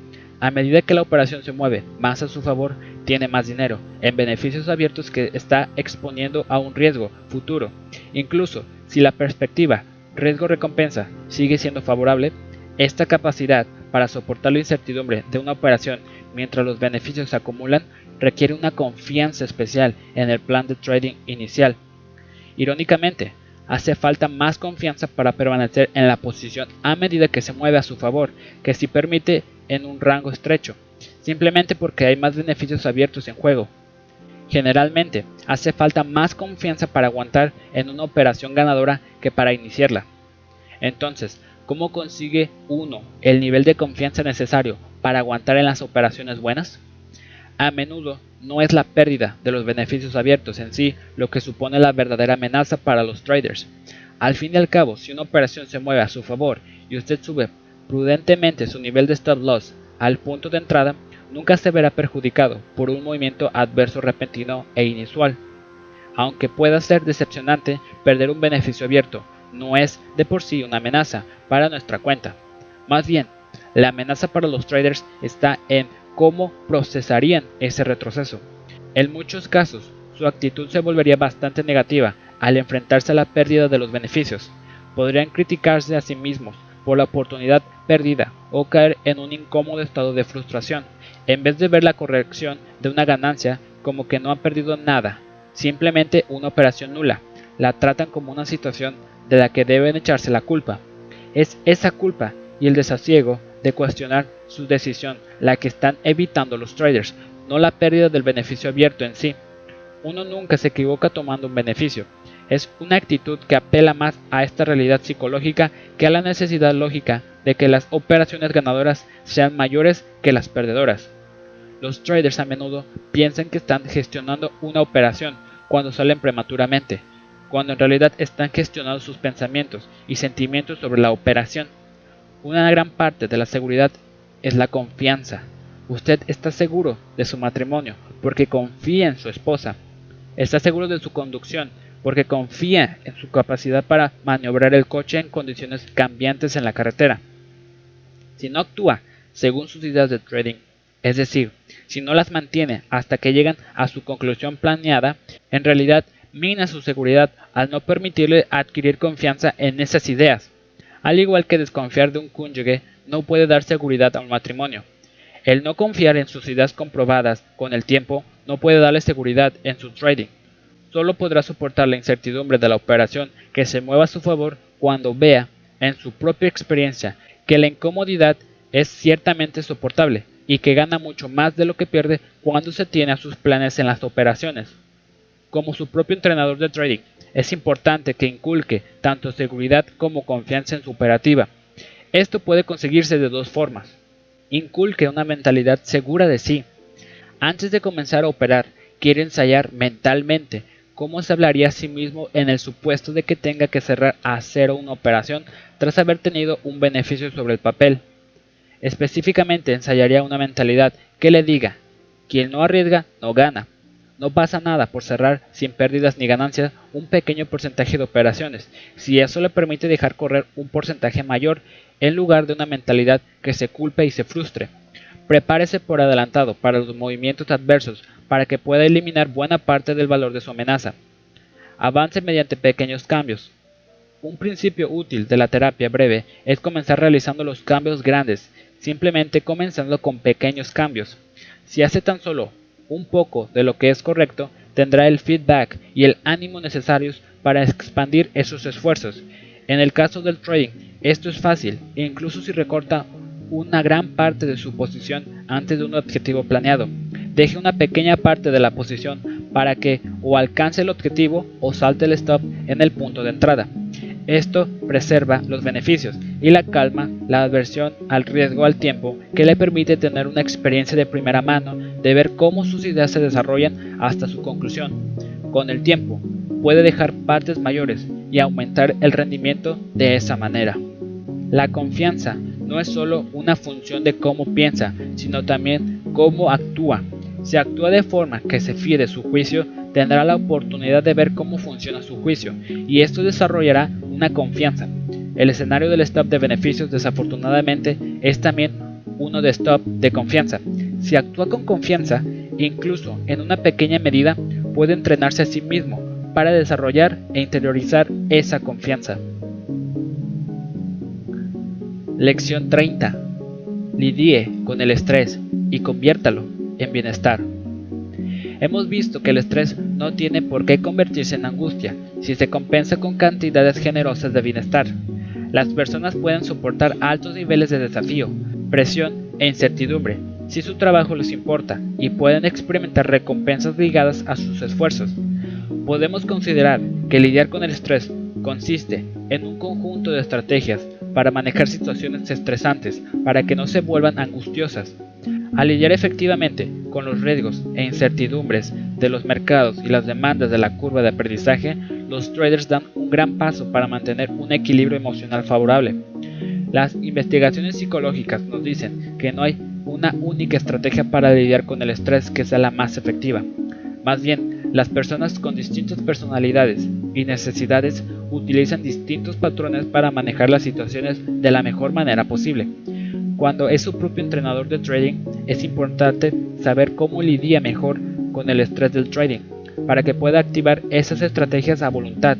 Speaker 1: A medida que la operación se mueve más a su favor, tiene más dinero en beneficios abiertos que está exponiendo a un riesgo futuro. Incluso si la perspectiva riesgo-recompensa sigue siendo favorable, esta capacidad para soportar la incertidumbre de una operación mientras los beneficios se acumulan requiere una confianza especial en el plan de trading inicial. Irónicamente, hace falta más confianza para permanecer en la posición a medida que se mueve a su favor que si permite en un rango estrecho, simplemente porque hay más beneficios abiertos en juego. Generalmente, hace falta más confianza para aguantar en una operación ganadora que para iniciarla. Entonces, ¿cómo consigue uno el nivel de confianza necesario para aguantar en las operaciones buenas? A menudo no es la pérdida de los beneficios abiertos en sí lo que supone la verdadera amenaza para los traders. Al fin y al cabo, si una operación se mueve a su favor y usted sube prudentemente su nivel de stop loss al punto de entrada, nunca se verá perjudicado por un movimiento adverso repentino e inusual. Aunque pueda ser decepcionante perder un beneficio abierto, no es de por sí una amenaza para nuestra cuenta. Más bien, la amenaza para los traders está en cómo procesarían ese retroceso. En muchos casos, su actitud se volvería bastante negativa al enfrentarse a la pérdida de los beneficios. Podrían criticarse a sí mismos por la oportunidad perdida o caer en un incómodo estado de frustración, en vez de ver la corrección de una ganancia como que no han perdido nada, simplemente una operación nula. La tratan como una situación de la que deben echarse la culpa. Es esa culpa y el desasiego de cuestionar su decisión la que están evitando los traders, no la pérdida del beneficio abierto en sí. Uno nunca se equivoca tomando un beneficio. Es una actitud que apela más a esta realidad psicológica que a la necesidad lógica de que las operaciones ganadoras sean mayores que las perdedoras. Los traders a menudo piensan que están gestionando una operación cuando salen prematuramente, cuando en realidad están gestionando sus pensamientos y sentimientos sobre la operación. Una gran parte de la seguridad es la confianza. Usted está seguro de su matrimonio porque confía en su esposa. Está seguro de su conducción porque confía en su capacidad para maniobrar el coche en condiciones cambiantes en la carretera. Si no actúa según sus ideas de trading, es decir, si no las mantiene hasta que llegan a su conclusión planeada, en realidad mina su seguridad al no permitirle adquirir confianza en esas ideas. Al igual que desconfiar de un cónyuge no puede dar seguridad a un matrimonio. El no confiar en sus ideas comprobadas con el tiempo no puede darle seguridad en su trading. Solo podrá soportar la incertidumbre de la operación que se mueva a su favor cuando vea, en su propia experiencia, que la incomodidad es ciertamente soportable y que gana mucho más de lo que pierde cuando se tiene a sus planes en las operaciones. Como su propio entrenador de trading, es importante que inculque tanto seguridad como confianza en su operativa. Esto puede conseguirse de dos formas. Inculque una mentalidad segura de sí. Antes de comenzar a operar, quiere ensayar mentalmente cómo se hablaría a sí mismo en el supuesto de que tenga que cerrar a cero una operación tras haber tenido un beneficio sobre el papel. Específicamente ensayaría una mentalidad que le diga, quien no arriesga no gana, no pasa nada por cerrar sin pérdidas ni ganancias un pequeño porcentaje de operaciones, si eso le permite dejar correr un porcentaje mayor en lugar de una mentalidad que se culpe y se frustre. Prepárese por adelantado para los movimientos adversos para que pueda eliminar buena parte del valor de su amenaza. Avance mediante pequeños cambios. Un principio útil de la terapia breve es comenzar realizando los cambios grandes, simplemente comenzando con pequeños cambios. Si hace tan solo un poco de lo que es correcto, tendrá el feedback y el ánimo necesarios para expandir esos esfuerzos. En el caso del trading, esto es fácil, incluso si recorta una gran parte de su posición antes de un objetivo planeado. Deje una pequeña parte de la posición para que o alcance el objetivo o salte el stop en el punto de entrada. Esto preserva los beneficios y la calma, la aversión al riesgo al tiempo que le permite tener una experiencia de primera mano de ver cómo sus ideas se desarrollan hasta su conclusión. Con el tiempo, puede dejar partes mayores y aumentar el rendimiento de esa manera. La confianza no es solo una función de cómo piensa, sino también cómo actúa. Si actúa de forma que se fíe de su juicio, tendrá la oportunidad de ver cómo funciona su juicio, y esto desarrollará una confianza. El escenario del stop de beneficios desafortunadamente es también uno de stop de confianza. Si actúa con confianza, incluso en una pequeña medida, puede entrenarse a sí mismo para desarrollar e interiorizar esa confianza. Lección 30. Lidie con el estrés y conviértalo en bienestar. Hemos visto que el estrés no tiene por qué convertirse en angustia si se compensa con cantidades generosas de bienestar. Las personas pueden soportar altos niveles de desafío, presión e incertidumbre si su trabajo les importa y pueden experimentar recompensas ligadas a sus esfuerzos. Podemos considerar que lidiar con el estrés consiste en un conjunto de estrategias para manejar situaciones estresantes para que no se vuelvan angustiosas. Al lidiar efectivamente con los riesgos e incertidumbres de los mercados y las demandas de la curva de aprendizaje, los traders dan un gran paso para mantener un equilibrio emocional favorable. Las investigaciones psicológicas nos dicen que no hay una única estrategia para lidiar con el estrés que sea la más efectiva. Más bien, las personas con distintas personalidades y necesidades utilizan distintos patrones para manejar las situaciones de la mejor manera posible. Cuando es su propio entrenador de trading, es importante saber cómo lidia mejor con el estrés del trading, para que pueda activar esas estrategias a voluntad.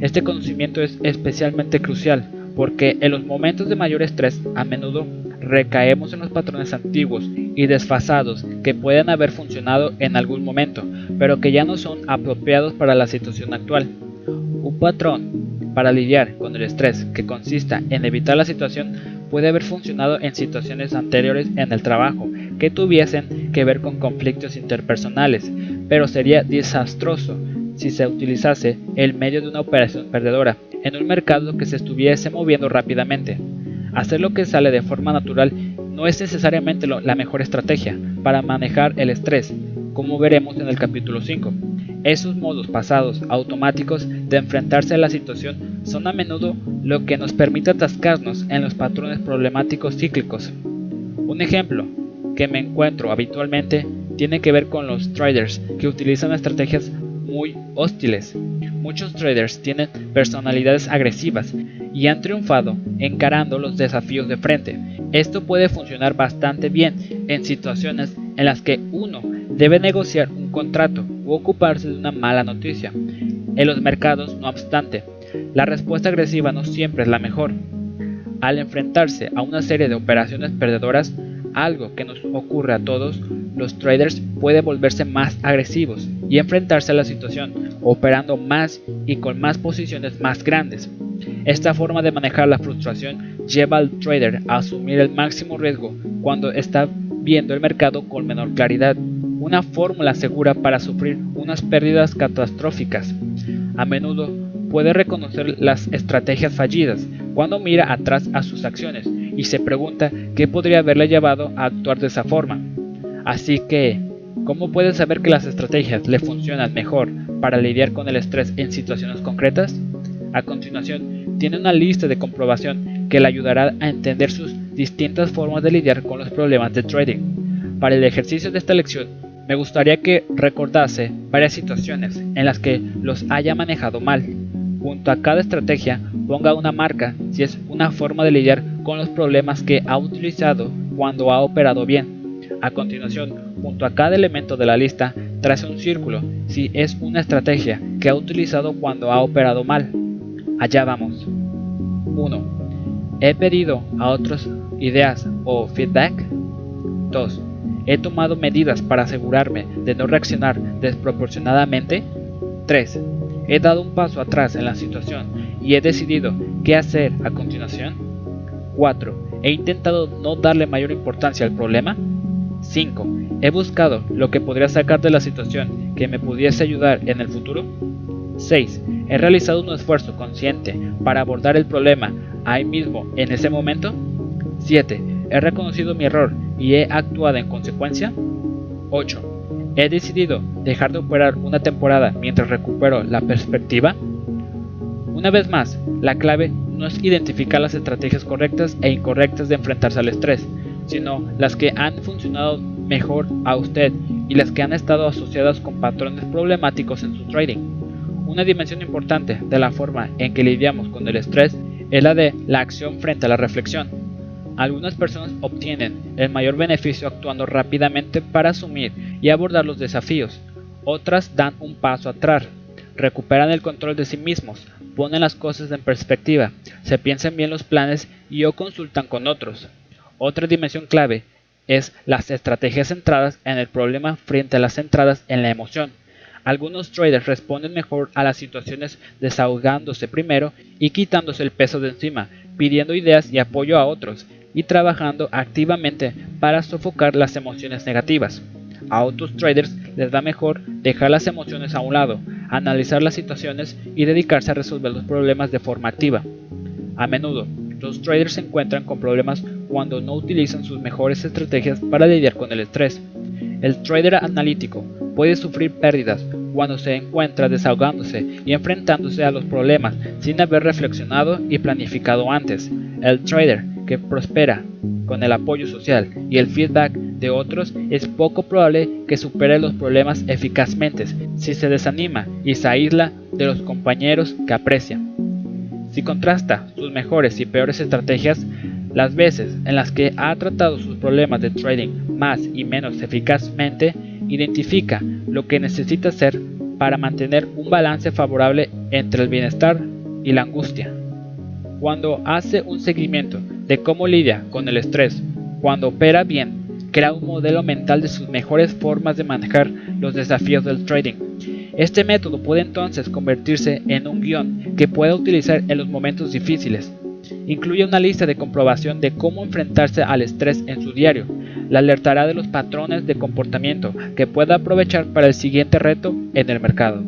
Speaker 1: Este conocimiento es especialmente crucial porque en los momentos de mayor estrés a menudo recaemos en los patrones antiguos y desfasados que pueden haber funcionado en algún momento, pero que ya no son apropiados para la situación actual. Un patrón para lidiar con el estrés que consista en evitar la situación puede haber funcionado en situaciones anteriores en el trabajo que tuviesen que ver con conflictos interpersonales, pero sería desastroso si se utilizase el medio de una operación perdedora en un mercado que se estuviese moviendo rápidamente. Hacer lo que sale de forma natural no es necesariamente la mejor estrategia para manejar el estrés, como veremos en el capítulo 5. Esos modos pasados automáticos de enfrentarse a la situación son a menudo lo que nos permite atascarnos en los patrones problemáticos cíclicos. Un ejemplo que me encuentro habitualmente tiene que ver con los traders que utilizan estrategias muy hostiles. Muchos traders tienen personalidades agresivas y han triunfado encarando los desafíos de frente. Esto puede funcionar bastante bien en situaciones en las que uno debe negociar un contrato u ocuparse de una mala noticia. En los mercados, no obstante, la respuesta agresiva no siempre es la mejor. Al enfrentarse a una serie de operaciones perdedoras, algo que nos ocurre a todos, los traders pueden volverse más agresivos y enfrentarse a la situación, operando más y con más posiciones más grandes. Esta forma de manejar la frustración lleva al trader a asumir el máximo riesgo cuando está viendo el mercado con menor claridad una fórmula segura para sufrir unas pérdidas catastróficas. A menudo puede reconocer las estrategias fallidas cuando mira atrás a sus acciones y se pregunta qué podría haberle llevado a actuar de esa forma. Así que, ¿cómo puede saber que las estrategias le funcionan mejor para lidiar con el estrés en situaciones concretas? A continuación, tiene una lista de comprobación que le ayudará a entender sus distintas formas de lidiar con los problemas de trading. Para el ejercicio de esta lección, me gustaría que recordase varias situaciones en las que los haya manejado mal. Junto a cada estrategia ponga una marca si es una forma de lidiar con los problemas que ha utilizado cuando ha operado bien. A continuación, junto a cada elemento de la lista, trace un círculo si es una estrategia que ha utilizado cuando ha operado mal. Allá vamos. 1. He pedido a otros ideas o feedback. 2. He tomado medidas para asegurarme de no reaccionar desproporcionadamente. 3. He dado un paso atrás en la situación y he decidido qué hacer a continuación. 4. He intentado no darle mayor importancia al problema. 5. He buscado lo que podría sacar de la situación que me pudiese ayudar en el futuro. 6. He realizado un esfuerzo consciente para abordar el problema ahí mismo en ese momento. 7. He reconocido mi error y he actuado en consecuencia. 8. He decidido dejar de operar una temporada mientras recupero la perspectiva. Una vez más, la clave no es identificar las estrategias correctas e incorrectas de enfrentarse al estrés, sino las que han funcionado mejor a usted y las que han estado asociadas con patrones problemáticos en su trading. Una dimensión importante de la forma en que lidiamos con el estrés es la de la acción frente a la reflexión. Algunas personas obtienen el mayor beneficio actuando rápidamente para asumir y abordar los desafíos. Otras dan un paso atrás, recuperan el control de sí mismos, ponen las cosas en perspectiva, se piensan bien los planes y o consultan con otros. Otra dimensión clave es las estrategias centradas en el problema frente a las centradas en la emoción. Algunos traders responden mejor a las situaciones desahogándose primero y quitándose el peso de encima, pidiendo ideas y apoyo a otros, y trabajando activamente para sofocar las emociones negativas. A otros traders les da mejor dejar las emociones a un lado, analizar las situaciones y dedicarse a resolver los problemas de forma activa. A menudo, los traders se encuentran con problemas cuando no utilizan sus mejores estrategias para lidiar con el estrés. El trader analítico puede sufrir pérdidas cuando se encuentra desahogándose y enfrentándose a los problemas sin haber reflexionado y planificado antes. El trader que prospera con el apoyo social y el feedback de otros es poco probable que supere los problemas eficazmente si se desanima y se aísla de los compañeros que aprecia. Si contrasta sus mejores y peores estrategias, las veces en las que ha tratado sus problemas de trading más y menos eficazmente, identifica lo que necesita hacer para mantener un balance favorable entre el bienestar y la angustia. Cuando hace un seguimiento de cómo lidia con el estrés, cuando opera bien, crea un modelo mental de sus mejores formas de manejar los desafíos del trading este método puede entonces convertirse en un guion que pueda utilizar en los momentos difíciles. Incluye una lista de comprobación de cómo enfrentarse al estrés en su diario. Le alertará de los patrones de comportamiento que pueda aprovechar para el siguiente reto en el mercado.